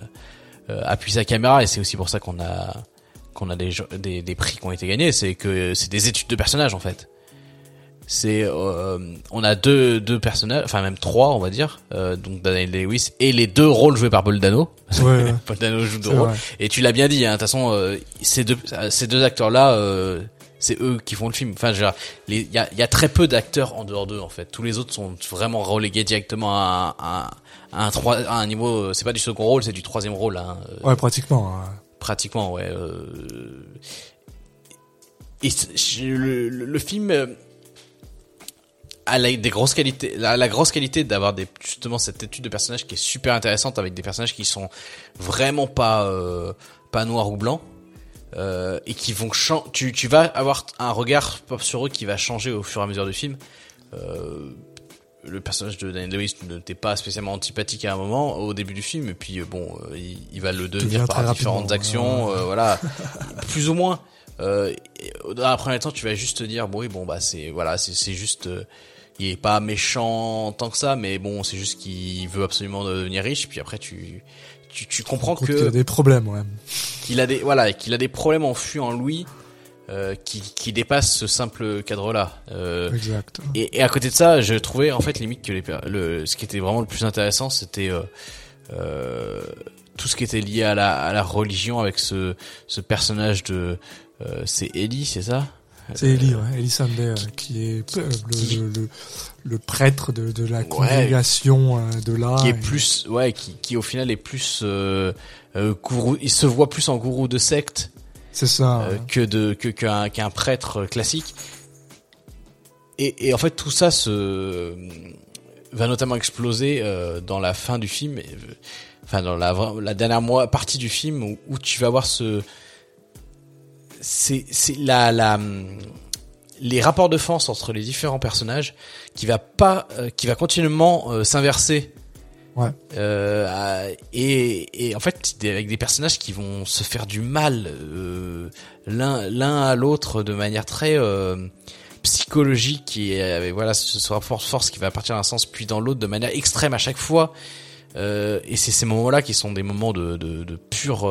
appuie sa caméra, et c'est aussi pour ça qu'on a qu'on a des, des, des prix qui ont été gagnés, c'est que c'est des études de personnages en fait c'est euh, on a deux deux personnages enfin même trois on va dire euh, donc Daniel Lewis et les deux rôles joués par Paul Dano. Ouais, Paul Dano joue deux rôles. et tu l'as bien dit hein, de toute façon euh, ces deux ces deux acteurs là euh, c'est eux qui font le film. Enfin il y a il y a très peu d'acteurs en dehors d'eux en fait. Tous les autres sont vraiment relégués directement à, à, à un trois à un niveau c'est pas du second rôle c'est du troisième rôle hein, ouais pratiquement hein. pratiquement ouais et le, le, le film a la, des grosses qualités, la, la grosse qualité d'avoir des justement cette étude de personnages qui est super intéressante avec des personnages qui sont vraiment pas euh, pas noirs ou blancs euh, et qui vont changer. Tu, tu vas avoir un regard sur eux qui va changer au fur et à mesure du film. Euh, le personnage de Daniel Lewis ne t'est pas spécialement antipathique à un moment au début du film et puis euh, bon euh, il, il, va le devenir par différentes actions euh, voilà plus ou moins euh, dans la première temps tu vas juste te dire bon oui bon bah c'est voilà c'est juste il est pas méchant tant que ça, mais bon, c'est juste qu'il veut absolument devenir riche. Puis après, tu tu, tu comprends que qu'il a des problèmes, ouais. Qu'il a des voilà, qu'il a des problèmes enfouis en lui. Euh, qui, qui dépasse ce simple cadre-là. Euh, exact. Et, et, à côté de ça, je trouvais en fait limite que les, le, ce qui était vraiment le plus intéressant, c'était euh, euh, tout ce qui était lié à la, à la religion avec ce, ce personnage de, euh, c'est Ellie, c'est ça? C'est Eli, ouais, Eli euh, qui est euh, le, le, le, prêtre de, de la congrégation euh, de là. Qui est plus, ouais, qui, qui au final est plus euh, gourou. Il se voit plus en gourou de secte. C'est ça. Euh, que de que qu'un prêtre classique. Et, et en fait tout ça se va notamment exploser dans la fin du film. Enfin dans la la dernière mois, partie du film où, où tu vas voir ce c'est c'est la la les rapports de force entre les différents personnages qui va pas euh, qui va continuellement euh, s'inverser ouais. euh, et, et en fait avec des personnages qui vont se faire du mal euh, l'un l'un à l'autre de manière très psychologique et voilà ce rapport de force qui va partir d'un sens puis dans l'autre de manière extrême à chaque fois et c'est ces moments là qui sont des moments de de, de pure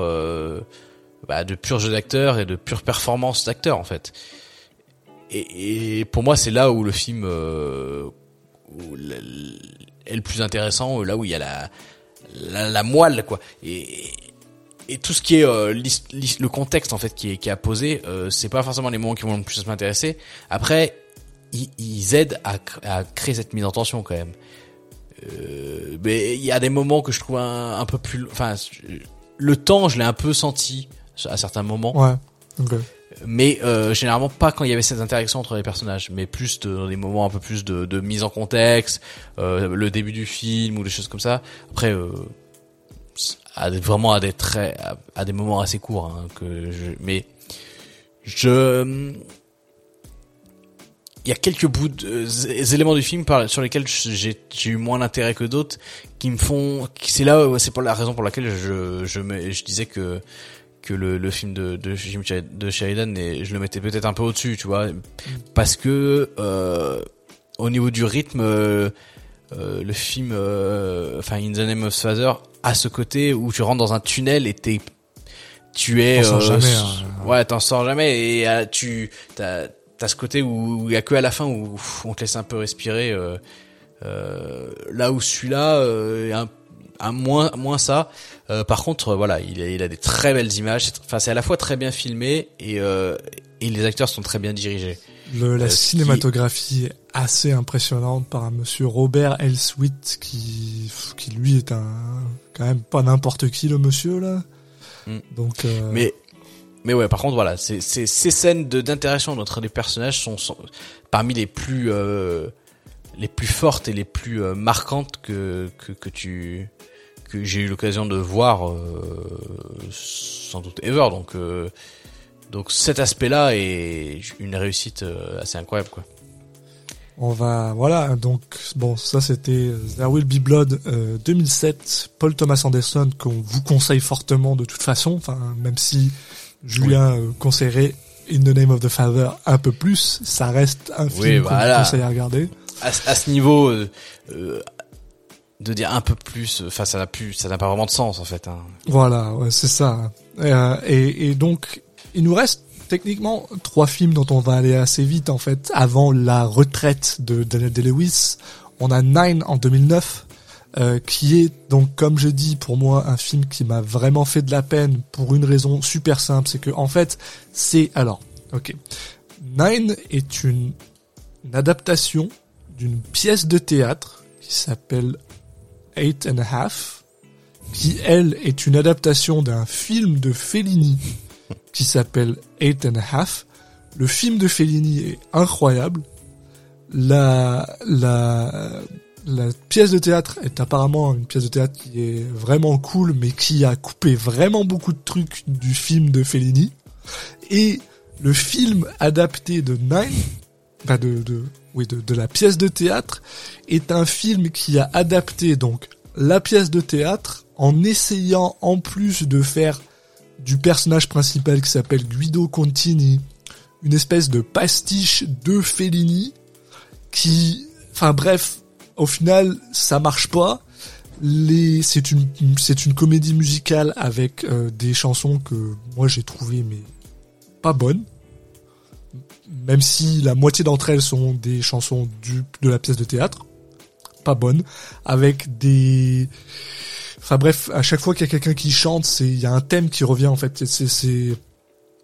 bah, de pur jeu d'acteur et de pure performance d'acteur en fait. Et, et, pour moi, c'est là où le film euh, où est le plus intéressant, là où il y a la la, la moelle quoi. Et, et tout ce qui est euh, le contexte en fait qui est qui a posé, euh, c'est pas forcément les moments qui vont le plus m'intéresser. Après, ils, ils aident à, à, créer cette mise en tension quand même. Euh, mais il y a des moments que je trouve un, un peu plus, enfin, le temps, je l'ai un peu senti à certains moments. Ouais. Okay. Mais euh, généralement pas quand il y avait cette interaction entre les personnages, mais plus de, dans des moments un peu plus de, de mise en contexte, euh, le début du film ou des choses comme ça. Après, euh, à des, vraiment à des très, à, à, des moments assez courts hein, que je, mais je il y a quelques bouts de, euh, éléments du film par, sur lesquels j'ai eu moins d'intérêt que d'autres qui me font c'est là c'est pour la raison pour laquelle je je, je disais que que le, le film de, de, Jim de Sheridan et je le mettais peut-être un peu au-dessus, tu vois, parce que euh, au niveau du rythme, euh, euh, le film, euh, enfin In the Name of Father, a ce côté où tu rentres dans un tunnel et t'es tu es euh, jamais, hein. ouais t'en sors jamais et tu t'as as ce côté où il y a que à la fin où on te laisse un peu respirer euh, euh, là où celui-là euh, un, un moins moins ça euh, par contre, voilà, il a, il a des très belles images. Enfin, c'est à la fois très bien filmé et, euh, et les acteurs sont très bien dirigés. Le, la euh, cinématographie est assez impressionnante par un monsieur Robert Elswit qui, qui lui est un quand même pas n'importe qui le monsieur là. Mm. Donc. Euh... Mais mais ouais, par contre, voilà, c'est ces scènes d'interaction entre les personnages sont, sont, parmi les plus euh, les plus fortes et les plus euh, marquantes que, que que tu que j'ai eu l'occasion de voir euh, sans doute ever. Donc euh, donc cet aspect là est une réussite euh, assez incroyable quoi. On va, voilà, donc bon, ça c'était There Will Be Blood 2007, Paul Thomas Anderson qu'on vous conseille fortement de toute façon, enfin même si Julien conseillerait In the Name of the Father un peu plus, ça reste un film qu'on conseille à regarder. À, ce niveau, euh, de dire un peu plus, enfin ça n'a plus, ça n'a pas vraiment de sens en fait. Hein. Voilà, ouais, c'est ça. Euh, et, et, donc il nous reste techniquement trois films dont on va aller assez vite en fait avant la retraite de Daniel Day-Lewis. On a Nine en 2009. Euh, qui est donc comme je dis pour moi un film qui m'a vraiment fait de la peine pour une raison super simple, c'est que en fait c'est alors ok Nine est une, une adaptation d'une pièce de théâtre qui s'appelle Eight and a Half, qui elle est une adaptation d'un film de Fellini qui s'appelle Eight and a Half. Le film de Fellini est incroyable. La, la, la pièce de théâtre est apparemment une pièce de théâtre qui est vraiment cool, mais qui a coupé vraiment beaucoup de trucs du film de Fellini. Et le film adapté de Nine, bah de, de, oui, de, de, la pièce de théâtre, est un film qui a adapté donc la pièce de théâtre en essayant en plus de faire du personnage principal qui s'appelle Guido Contini une espèce de pastiche de Fellini qui, enfin bref, au final ça marche pas. Les, c'est une, c'est une comédie musicale avec euh, des chansons que moi j'ai trouvé mais pas bonnes même si la moitié d'entre elles sont des chansons du, de la pièce de théâtre, pas bonnes, avec des... Enfin bref, à chaque fois qu'il y a quelqu'un qui chante, c'est il y a un thème qui revient en fait. C'est,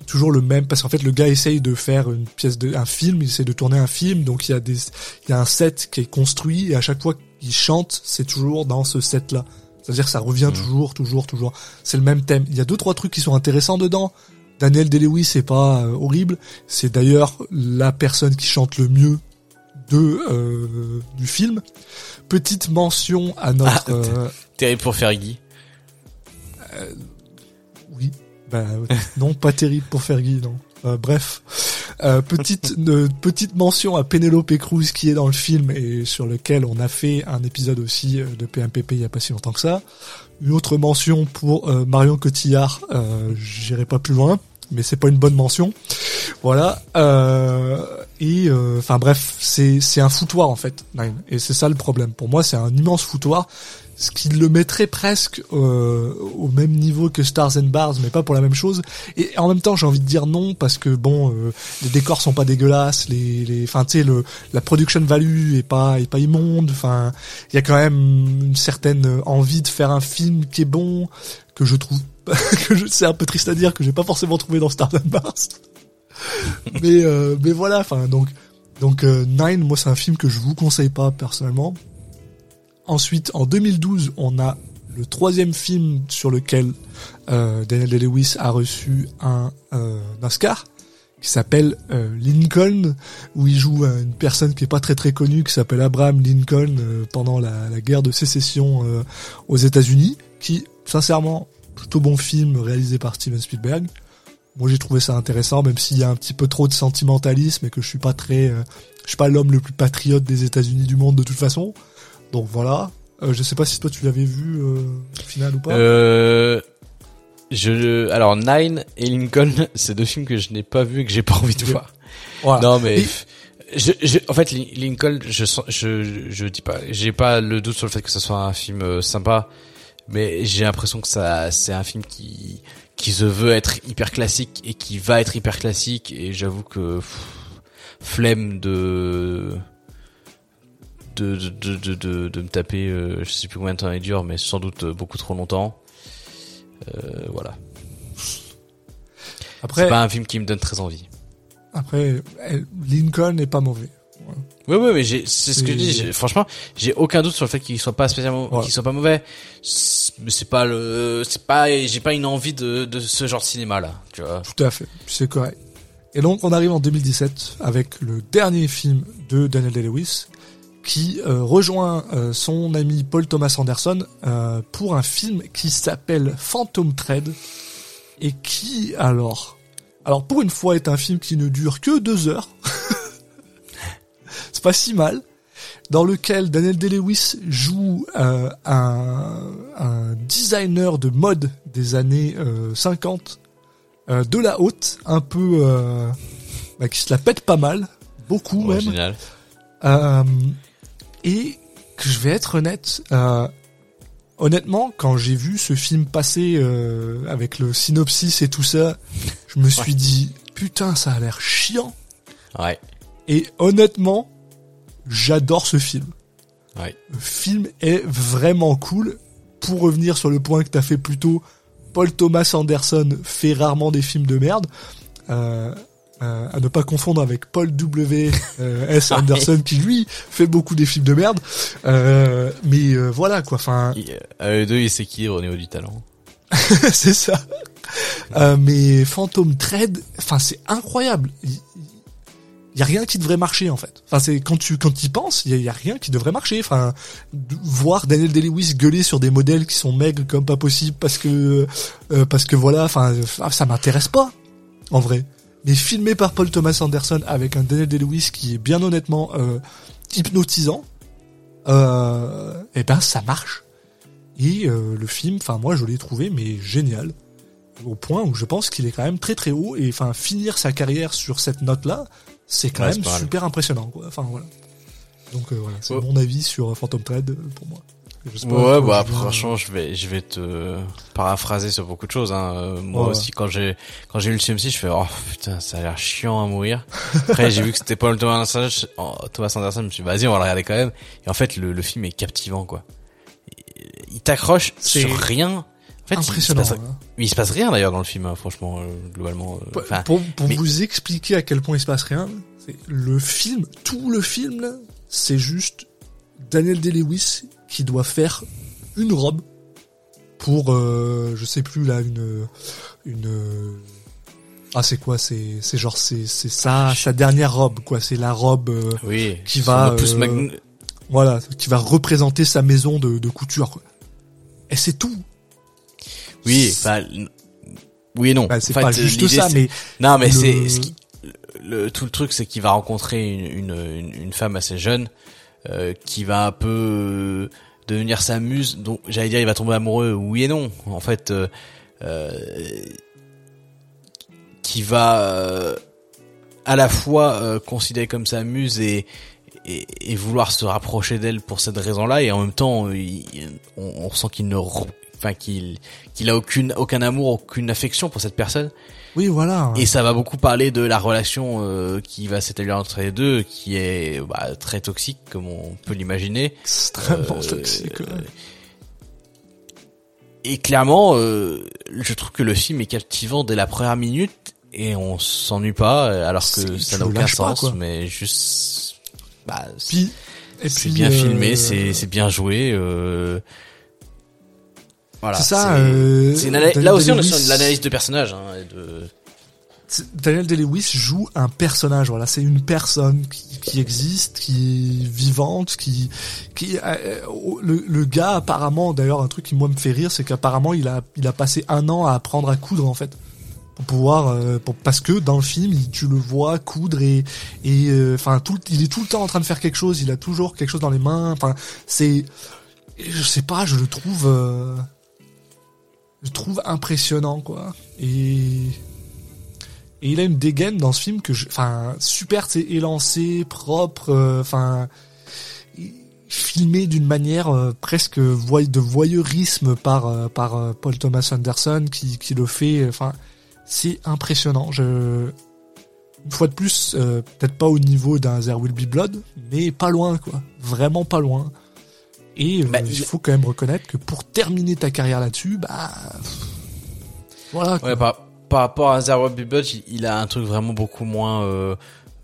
toujours le même parce qu'en fait le gars essaye de faire une pièce de un film, il essaie de tourner un film, donc il y a des il y a un set qui est construit et à chaque fois qu'il chante, c'est toujours dans ce set là. C'est-à-dire que ça revient mmh. toujours, toujours, toujours. C'est le même thème. Il y a deux trois trucs qui sont intéressants dedans. Daniel Day-Lewis c'est pas euh, horrible. C'est d'ailleurs la personne qui chante le mieux de euh, du film. Petite mention à notre. Ah, euh, terrible pour Fergie. oui. Bah, non, pas terrible pour Fergie, non. bref, petite petite mention à Penelope Cruz qui est dans le film et sur lequel on a fait un épisode aussi de PMPP il y a pas si longtemps que ça. Une autre mention pour Marion Cotillard, j'irai pas plus loin mais c'est pas une bonne mention. Voilà. Euh, et euh, enfin bref, c'est c'est un foutoir en fait. Et c'est ça le problème. Pour moi, c'est un immense foutoir, ce qui le mettrait presque euh, au même niveau que Stars and Bars, mais pas pour la même chose. Et en même temps, j'ai envie de dire non parce que bon, euh, les décors sont pas dégueulasses, les les, enfin tu sais le la production value est pas est pas immonde. Enfin, il y a quand même une certaine envie de faire un film qui est bon que je trouve que je, c'est un peu triste à dire que j'ai pas forcément trouvé dans Star Wars. mais euh, mais voilà, enfin donc donc euh, Nine, moi c'est un film que je vous conseille pas personnellement. Ensuite, en 2012, on a le troisième film sur lequel euh, Daniel Day-Lewis a reçu un, euh, Oscar qui s'appelle euh, Lincoln, où il joue une personne qui est pas très très connue, qui s'appelle Abraham Lincoln pendant la, la, guerre de sécession aux États-Unis, qui sincèrement plutôt bon film réalisé par Steven Spielberg. Moi j'ai trouvé ça intéressant, même s'il y a un petit peu trop de sentimentalisme et que je suis pas très, euh, je suis pas l'homme le plus patriote des États-Unis du monde de toute façon. Donc voilà. Euh, je sais pas si toi tu l'avais vu euh, au final ou pas. Euh, je, alors Nine et Lincoln, c'est deux films que je n'ai pas vu et que j'ai pas envie de voir. Non mais. Je, je, en fait, Lincoln, je, je, je dis pas, j'ai pas le doute sur le fait que ce soit un film euh, sympa mais j'ai l'impression que ça c'est un film qui qui se veut être hyper classique et qui va être hyper classique. Et j'avoue que flemme de de de, de de, de, me taper euh, je sais plus combien de temps il dure mais sans doute beaucoup trop longtemps. Euh, voilà. Après c'est pas un film qui me donne très envie. Après Lincoln n'est pas mauvais oui, oui, mais c'est ce que je dis. Franchement, j'ai aucun doute sur le fait qu'il soit pas spécialement, qu'il soit pas mauvais. Mais c'est pas le, c'est pas, j'ai pas une envie de, de ce genre de cinéma là, tu vois. Tout à fait, c'est correct. Et donc, on arrive en 2017 avec le dernier film de Daniel Day-Lewis qui euh, rejoint euh, son ami Paul Thomas Anderson euh, pour un film qui s'appelle Phantom Thread et qui alors alors pour une fois est un film qui ne dure que deux heures c'est pas si mal. Dans lequel Daniel Day-Lewis joue euh, un, un designer de mode des années euh, 50 euh, de la haute, un peu euh, bah, qui se la pète pas mal, beaucoup même. Original. Euh, et que je vais être honnête, euh, honnêtement, quand j'ai vu ce film passer euh, avec le synopsis et tout ça, je me suis dit putain, ça a l'air chiant. Ouais. Et honnêtement, j'adore ce film. Ouais. Le film est vraiment cool. Pour revenir sur le point que t'as fait plus tôt, Paul Thomas Anderson fait rarement des films de merde. Euh, euh, à ne pas confondre avec Paul W. euh, S. Ah. Anderson qui lui fait beaucoup des films de merde. Euh, mais euh, voilà quoi. Enfin, eux deux, ils s'équilibrent au niveau du talent. c'est ça. Euh, mais Phantom Thread, enfin c'est incroyable. Il il y a rien qui devrait marcher en fait. Enfin c'est quand tu quand y penses, il y, a- rien qui devrait marcher. Enfin voir Daniel Day-Lewis gueuler sur des modèles qui sont maigres comme pas possible parce que euh, parce que voilà, enfin euh, ça m'intéresse pas en vrai. Mais filmé par Paul Thomas Anderson avec un Daniel Day-Lewis qui est bien honnêtement euh, hypnotisant, euh, et ben ça marche. Et euh, le film, enfin moi je l'ai trouvé mais génial au point où je pense qu'il est quand même très très haut et enfin finir sa carrière sur cette note là, c'est quand Ouais, même super impressionnant quoi. Enfin voilà. Donc euh, voilà, c'est Ouais. mon avis sur euh, Phantom Thread euh, pour moi. Ouais, bah franchement, je vais, je vais te paraphraser sur beaucoup de choses. Hein. Euh, Moi Ouais. aussi, quand j'ai, quand j'ai eu le CMC, je fais, oh putain, ça a l'air chiant à mourir. Après, j'ai vu que c'était Paul Thomas Anderson, je- oh, Thomas Anderson, je me suis dit, vas-y, on va le regarder quand même. Et en fait, le, le film est captivant, quoi. Il t'accroche sur rien. Fait, il se impressionnant. passe, hein. il se passe rien d'ailleurs dans le film, hein, franchement, euh, globalement. euh, Pour- Enfin, pour pour mais- vous expliquer à quel point il se passe rien, c'est le film, tout le film là, c'est juste Daniel Day-Lewis qui doit faire une robe pour euh, je sais plus là une une ah c'est quoi c'est c'est genre c'est c'est ça sa dernière robe quoi c'est la robe euh, oui, qui va, euh, magn- voilà qui va représenter sa maison de, de couture quoi. et c'est tout Oui, bah, oui et non. Bah, c'est En fait, pas juste ça mais Non, mais le- c'est ce qui- le, tout le truc, c'est qu'il va rencontrer une, une, une, femme assez jeune euh, qui va un peu euh, devenir sa muse. Donc, j'allais dire, il va tomber amoureux. Oui et non. En fait, euh, euh, qui va euh, à la fois euh, considérer comme sa muse et et, et vouloir se rapprocher d'elle pour cette raison-là et en même temps il- on, on sent qu'il ne re- enfin qu'il qu'il a aucune aucun amour aucune affection pour cette personne oui voilà et ça va beaucoup parler de la relation euh, qui va s'établir entre les deux, qui est bah, très toxique, comme on peut l'imaginer. extrêmement Euh, toxique ouais. Et clairement, euh, je trouve que le film est captivant dès la première minute et on s'ennuie pas, euh, alors que ça n'a aucun pas, sens, mais juste, bah, c'est bien euh, filmé, c'est c'est bien joué. Euh, voilà. c'est ça euh, c'est une ana- Daniel là aussi, on est sur de l'analyse de personnages. Hein, de... Daniel Day-Lewis joue un personnage. Voilà, c'est une personne qui, qui existe, qui est vivante, qui, qui euh, le, le gars apparemment. D'ailleurs, un truc qui moi me fait rire, c'est qu'apparemment il a, il a passé un an à apprendre à coudre en fait, pour pouvoir, euh, pour, parce que dans le film, il- tu le vois coudre et, et, euh, enfin tout, il est tout le temps en train de faire quelque chose. Il a toujours quelque chose dans les mains. Enfin, c'est, je sais pas, je le trouve, euh, je trouve impressionnant quoi. Et et il a une dégaine dans ce film que je, enfin, super, c'est élancé, propre, euh, enfin, filmé d'une manière euh, presque de voyeurisme par euh, par Paul Thomas Anderson qui qui le fait, enfin, c'est impressionnant. Je une fois de plus, peut-être pas au niveau d'un There Will Be Blood, mais pas loin, quoi. Vraiment pas loin. Et euh, Bah, il il- faut quand même reconnaître que pour terminer ta carrière là-dessus, bah voilà. Ouais, par, par rapport à Zero Budge, il, il a un truc vraiment beaucoup moins euh,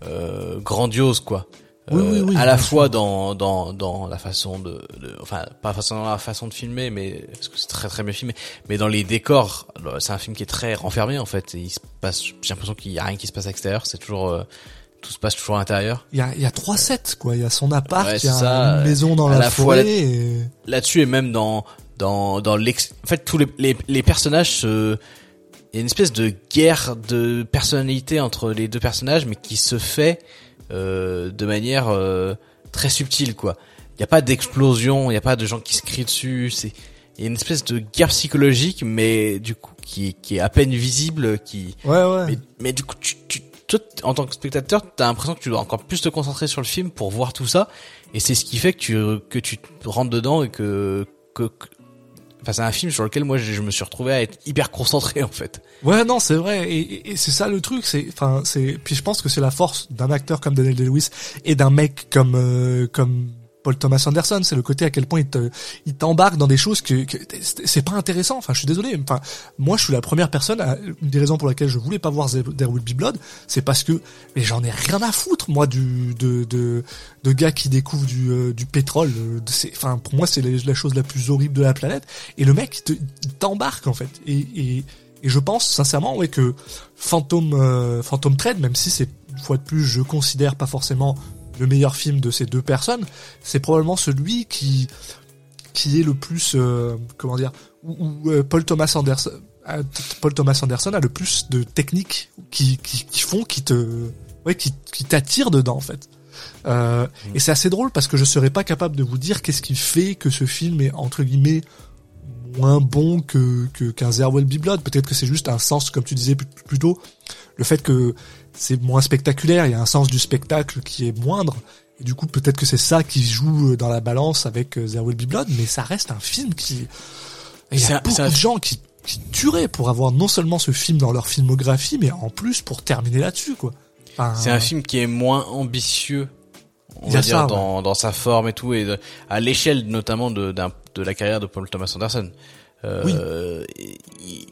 euh, grandiose, quoi. Oui, oui, oui, à la fois dans dans dans la façon de, de enfin pas façon la façon de filmer mais parce que c'est très très bien filmé mais dans les décors alors, c'est un film qui est très renfermé en fait et il se passe j'ai l'impression qu'il y a rien qui se passe à l'extérieur c'est toujours euh, tout se passe toujours à l'intérieur Il y a, il y a trois sets, quoi. Il y a son appart, Ouais, il y a ça, une maison dans la, la forêt. et- là-dessus et même dans dans dans l'ex en fait tous les les, les personnages se il y a une espèce de guerre de personnalité entre les deux personnages mais qui se fait euh, de manière euh, très subtile quoi. Il y a pas d'explosion, il y a pas de gens qui se crient dessus, c'est il y a une espèce de guerre psychologique mais du coup qui qui est à peine visible qui Ouais, ouais. mais, mais du coup tu, tu toi, en tant que spectateur, t'as l'impression que tu dois encore plus te concentrer sur le film pour voir tout ça, et c'est ce qui fait que tu que tu rentres dedans et que que, que- enfin c'est un film sur lequel moi je, me suis retrouvé à être hyper concentré en fait. Ouais, non, c'est vrai, et, c'est ça le truc, c'est, enfin, c'est, puis je pense que c'est la force d'un acteur comme Daniel Day-Lewis et d'un mec comme euh, comme Paul Thomas Anderson, c'est le côté à quel point il te, il t'embarque dans des choses que, c'est pas intéressant. Enfin, je suis désolé. Enfin, moi, je suis la première personne. Une des raisons pour laquelle je voulais pas voir There Will Be Blood, c'est parce que, mais j'en ai rien à foutre, moi, du de de, gars qui découvrent du euh, du pétrole. euh, C'est, enfin, pour moi, c'est la, chose la plus horrible de la planète. Et le mec, il te- il t'embarque en fait. Et, et et je pense sincèrement ouais que Phantom euh, Phantom Thread, même si c'est une fois de plus, je considère pas forcément le meilleur film de ces deux personnes, c'est probablement celui qui qui est le plus euh, comment dire où, euh, Paul Thomas Anderson euh, Paul Thomas Anderson a le plus de techniques qui qui, qui font qui te ouais qui qui t'attirent dedans en fait. Et c'est assez drôle parce que je serais pas capable de vous dire qu'est-ce qui fait que ce film est entre guillemets moins bon que qu'un Will Be Blood. Peut-être que c'est juste un sens, comme tu disais plus tôt, le fait que c'est moins spectaculaire. Il y a un sens du spectacle qui est moindre. Et du coup, peut-être que c'est ça qui joue dans la balance avec euh, There Will Be Blood. Mais ça reste un film qui. Il y a beaucoup de gens qui qui tueraient pour avoir non seulement ce film dans leur filmographie, mais en plus pour terminer là-dessus, quoi. Enfin, C'est un film qui est moins ambitieux, on va dire ça, dans dans sa forme et tout et de- à l'échelle notamment de de la carrière de Paul Thomas Anderson. Euh, il-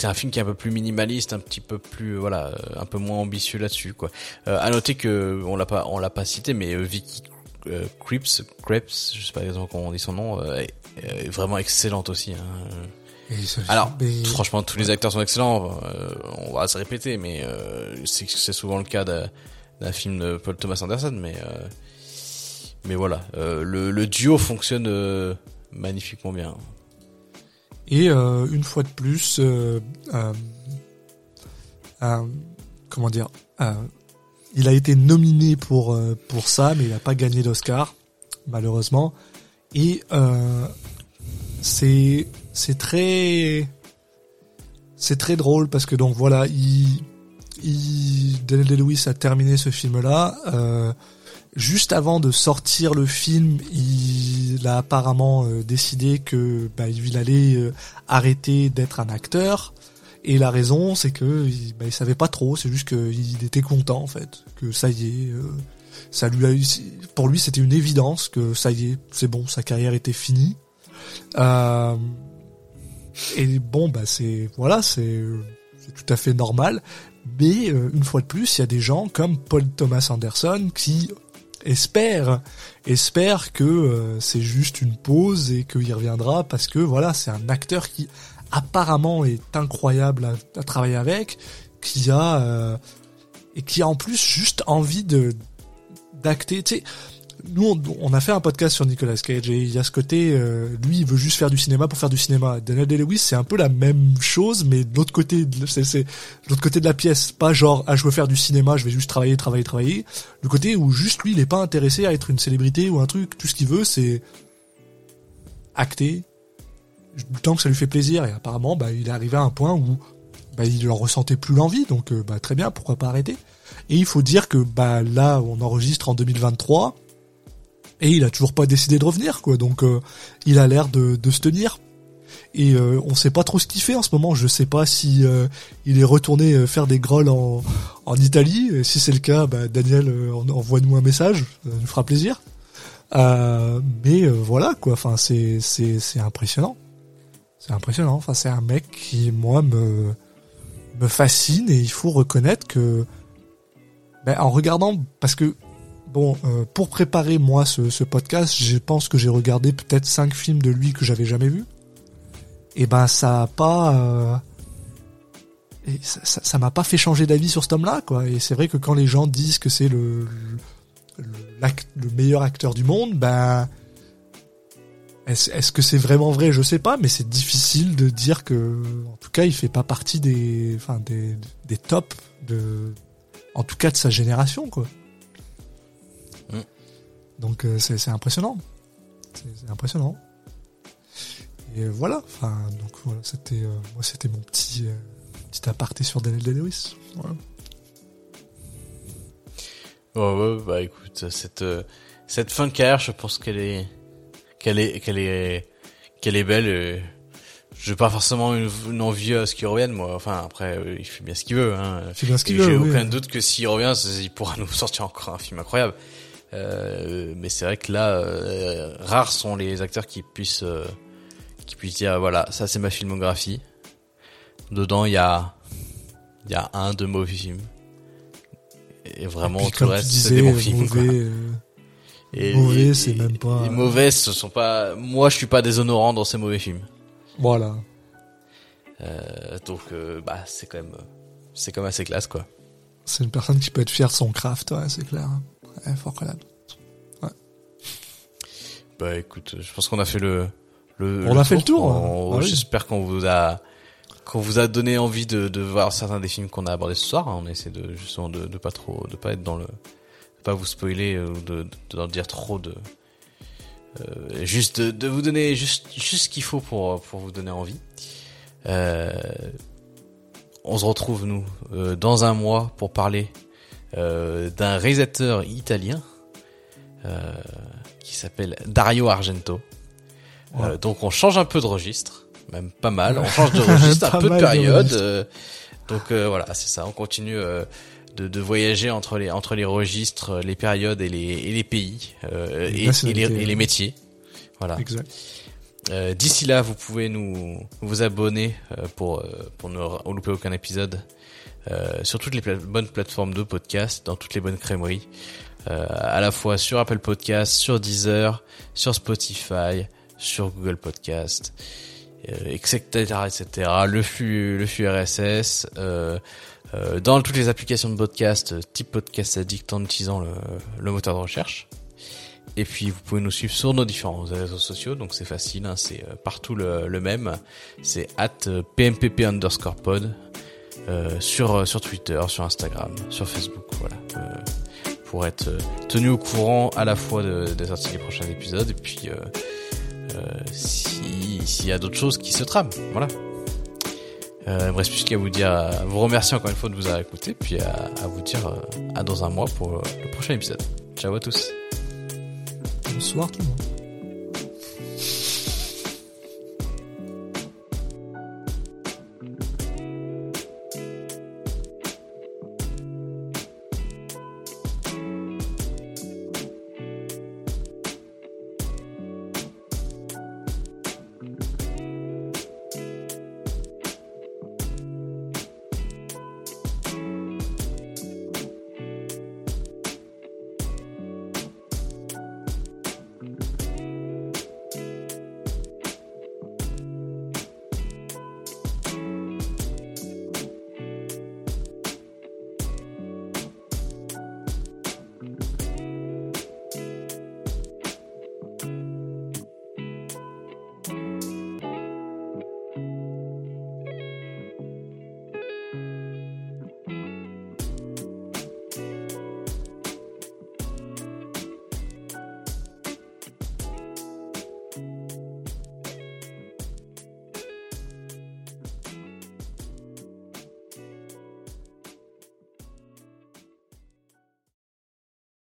c'est un film qui est un peu plus minimaliste, un petit peu plus voilà, euh, un peu moins ambitieux là-dessus quoi. Euh, à noter que on l'a pas on l'a pas cité mais euh, Vicky euh, Creeps, Creeps, je sais pas exactement comment on dit son nom, euh, est, vraiment excellente aussi. Hein. Alors, franchement, tous les acteurs sont excellents. euh, on va se répéter, mais euh, c'est souvent le cas d'un film de Paul Thomas Anderson. Mais euh, mais voilà, euh, le, le duo fonctionne euh, magnifiquement bien. Et euh, une fois de plus, euh, euh, comment dire, il a été nominé pour pour ça, mais il n'a pas gagné l'Oscar, malheureusement. Et c'est c'est très c'est très drôle parce que donc voilà, il, il Daniel Day-Lewis a terminé ce film-là. Euh, juste avant de sortir le film, il a apparemment euh, décidé que bah, il allait euh, arrêter d'être un acteur. Et la raison, c'est que il, bah, savait pas trop. C'est juste qu'il était content en fait, que ça y est, euh, ça lui a. Pour lui, c'était une évidence que ça y est, c'est bon, sa carrière était finie. Euh, et bon, bah c'est voilà, c'est tout à fait normal. Mais une fois de plus, il y a des gens comme Paul Thomas Anderson qui espèrent espèrent que euh, c'est juste une pause et qu'il reviendra parce que voilà, c'est un acteur qui apparemment est incroyable à, travailler avec, qui a euh, et qui a en plus juste envie de d'acter. Nous on, on a fait un podcast sur Nicolas Cage et il y a ce côté, euh, lui il veut juste faire du cinéma pour faire du cinéma. Daniel Day-Lewis c'est un peu la même chose mais de l'autre côté, c'est l'autre côté de la pièce, pas genre ah je veux faire du cinéma, je vais juste travailler, travailler, travailler. Le côté où juste lui il est pas intéressé à être une célébrité ou un truc, tout ce qu'il veut c'est acter temps que ça lui fait plaisir. Et apparemment bah il est arrivé à un point où bah il en ressentait plus l'envie. Donc euh, bah très bien pourquoi pas arrêter? Et il faut dire que bah là on enregistre en 2023 et il a toujours pas décidé de revenir quoi. Donc euh, il a l'air de, de se tenir. Et euh, on sait pas trop ce qu'il fait en ce moment. Je sais pas si euh, il est retourné euh, faire des grolls en, en Italie. Et si c'est le cas bah Daniel euh, en- envoie-nous un message. Ça nous fera plaisir. Euh, mais voilà quoi. Enfin c'est c'est c'est impressionnant. C'est impressionnant. Enfin, c'est un mec qui, moi, me, me fascine. Et il faut reconnaître que, ben, en regardant, parce que, bon, euh, pour préparer, moi, ce, ce podcast, je pense que j'ai regardé peut-être cinq films de lui que j'avais jamais vus. Et ben, ça a pas, euh, ça, ça, m'a pas fait changer d'avis sur cet homme-là, quoi. Et c'est vrai que quand les gens disent que c'est le, meilleur acteur du monde, ben, est-ce est-ce que c'est vraiment vrai? Je sais pas, mais c'est difficile de dire que, en tout cas, il fait pas partie des, enfin, des, des tops de, en tout cas, de sa génération, quoi. Donc euh, c'est impressionnant. C'est impressionnant. Et voilà, enfin donc voilà, c'était euh, moi c'était mon petit euh, petit aparté sur Daniel Day-Lewis. Voilà. Ouais, ouais, bah écoute, cette euh, cette fin de carrière, je pense qu'elle est qu'elle est qu'elle est qu'elle est belle. Et j'ai pas forcément une, une envie à ce qu'il revienne, moi. Enfin, après, il fait bien ce qu'il veut. Hein. Il fait bien ce qu'il veut, J'ai oui. aucun doute que s'il revient, il pourra nous sortir encore un film incroyable. Euh, mais c'est vrai que là, euh, rares sont les acteurs qui puissent euh, qui puissent dire voilà, ça c'est ma filmographie. Dedans, il y a il y a un, deux mauvais films. Et vraiment, Et puis, tout le reste, c'est des bons films. mauvais, Et, Mauvais, c'est même pas- Les mauvais, ce sont pas. Moi, je suis pas déshonorant dans ces mauvais films. voilà. Euh, donc, euh, bah, c'est quand même, c'est quand même assez classe, quoi. C'est une personne qui peut être fière de son craft, ouais, c'est clair. Ouais, fort. Bah, écoute, je pense qu'on a fait le. le On a fait le tour, On- ah oui. J'espère qu'on vous a qu'on vous a donné envie de, de voir certains des films qu'on a abordés ce soir. On essaie de justement de, de pas trop, de pas être dans le, de pas vous spoiler ou de, de, d'en dire trop de. Euh, juste de, de vous donner juste juste ce qu'il faut pour pour vous donner envie. Euh, on se retrouve nous euh, dans un mois pour parler d'un réalisateur italien euh, qui s'appelle Dario Argento. Ouais. Euh, donc on change un peu de registre, même pas mal. On change de registre, un peu de période. euh, donc euh, voilà, c'est ça. On continue euh, de, de voyager entre les entre les registres, les périodes et les et les pays euh, et, les, et les ouais. métiers. Voilà. Exact. Euh, D'ici là, vous pouvez nous vous abonner euh, pour euh, pour ne louper aucun épisode euh, sur toutes les bonnes plateformes de podcast, dans toutes les bonnes crèmeries, euh, à la fois sur Apple Podcast, sur Deezer, sur Spotify, sur Google Podcast, euh, etc., etc. Le flux le flux RSS. Euh, dans toutes les applications de podcast, type podcast addict en utilisant le, le moteur de recherche. Et puis vous pouvez nous suivre sur nos différents réseaux sociaux, donc c'est facile, hein, c'est partout le, le même. C'est at pmpp underscore pod euh, sur euh, sur Twitter, sur Instagram, sur Facebook, voilà, euh, pour être tenu au courant à la fois de, des sorties des prochains épisodes et puis euh, si s'il y a d'autres choses qui se trament, voilà. Il me reste plus qu'à vous dire, vous remercier encore une fois de vous avoir écouté, puis à, à vous dire à dans un mois pour le prochain épisode. Ciao à tous. Bonsoir tout le monde.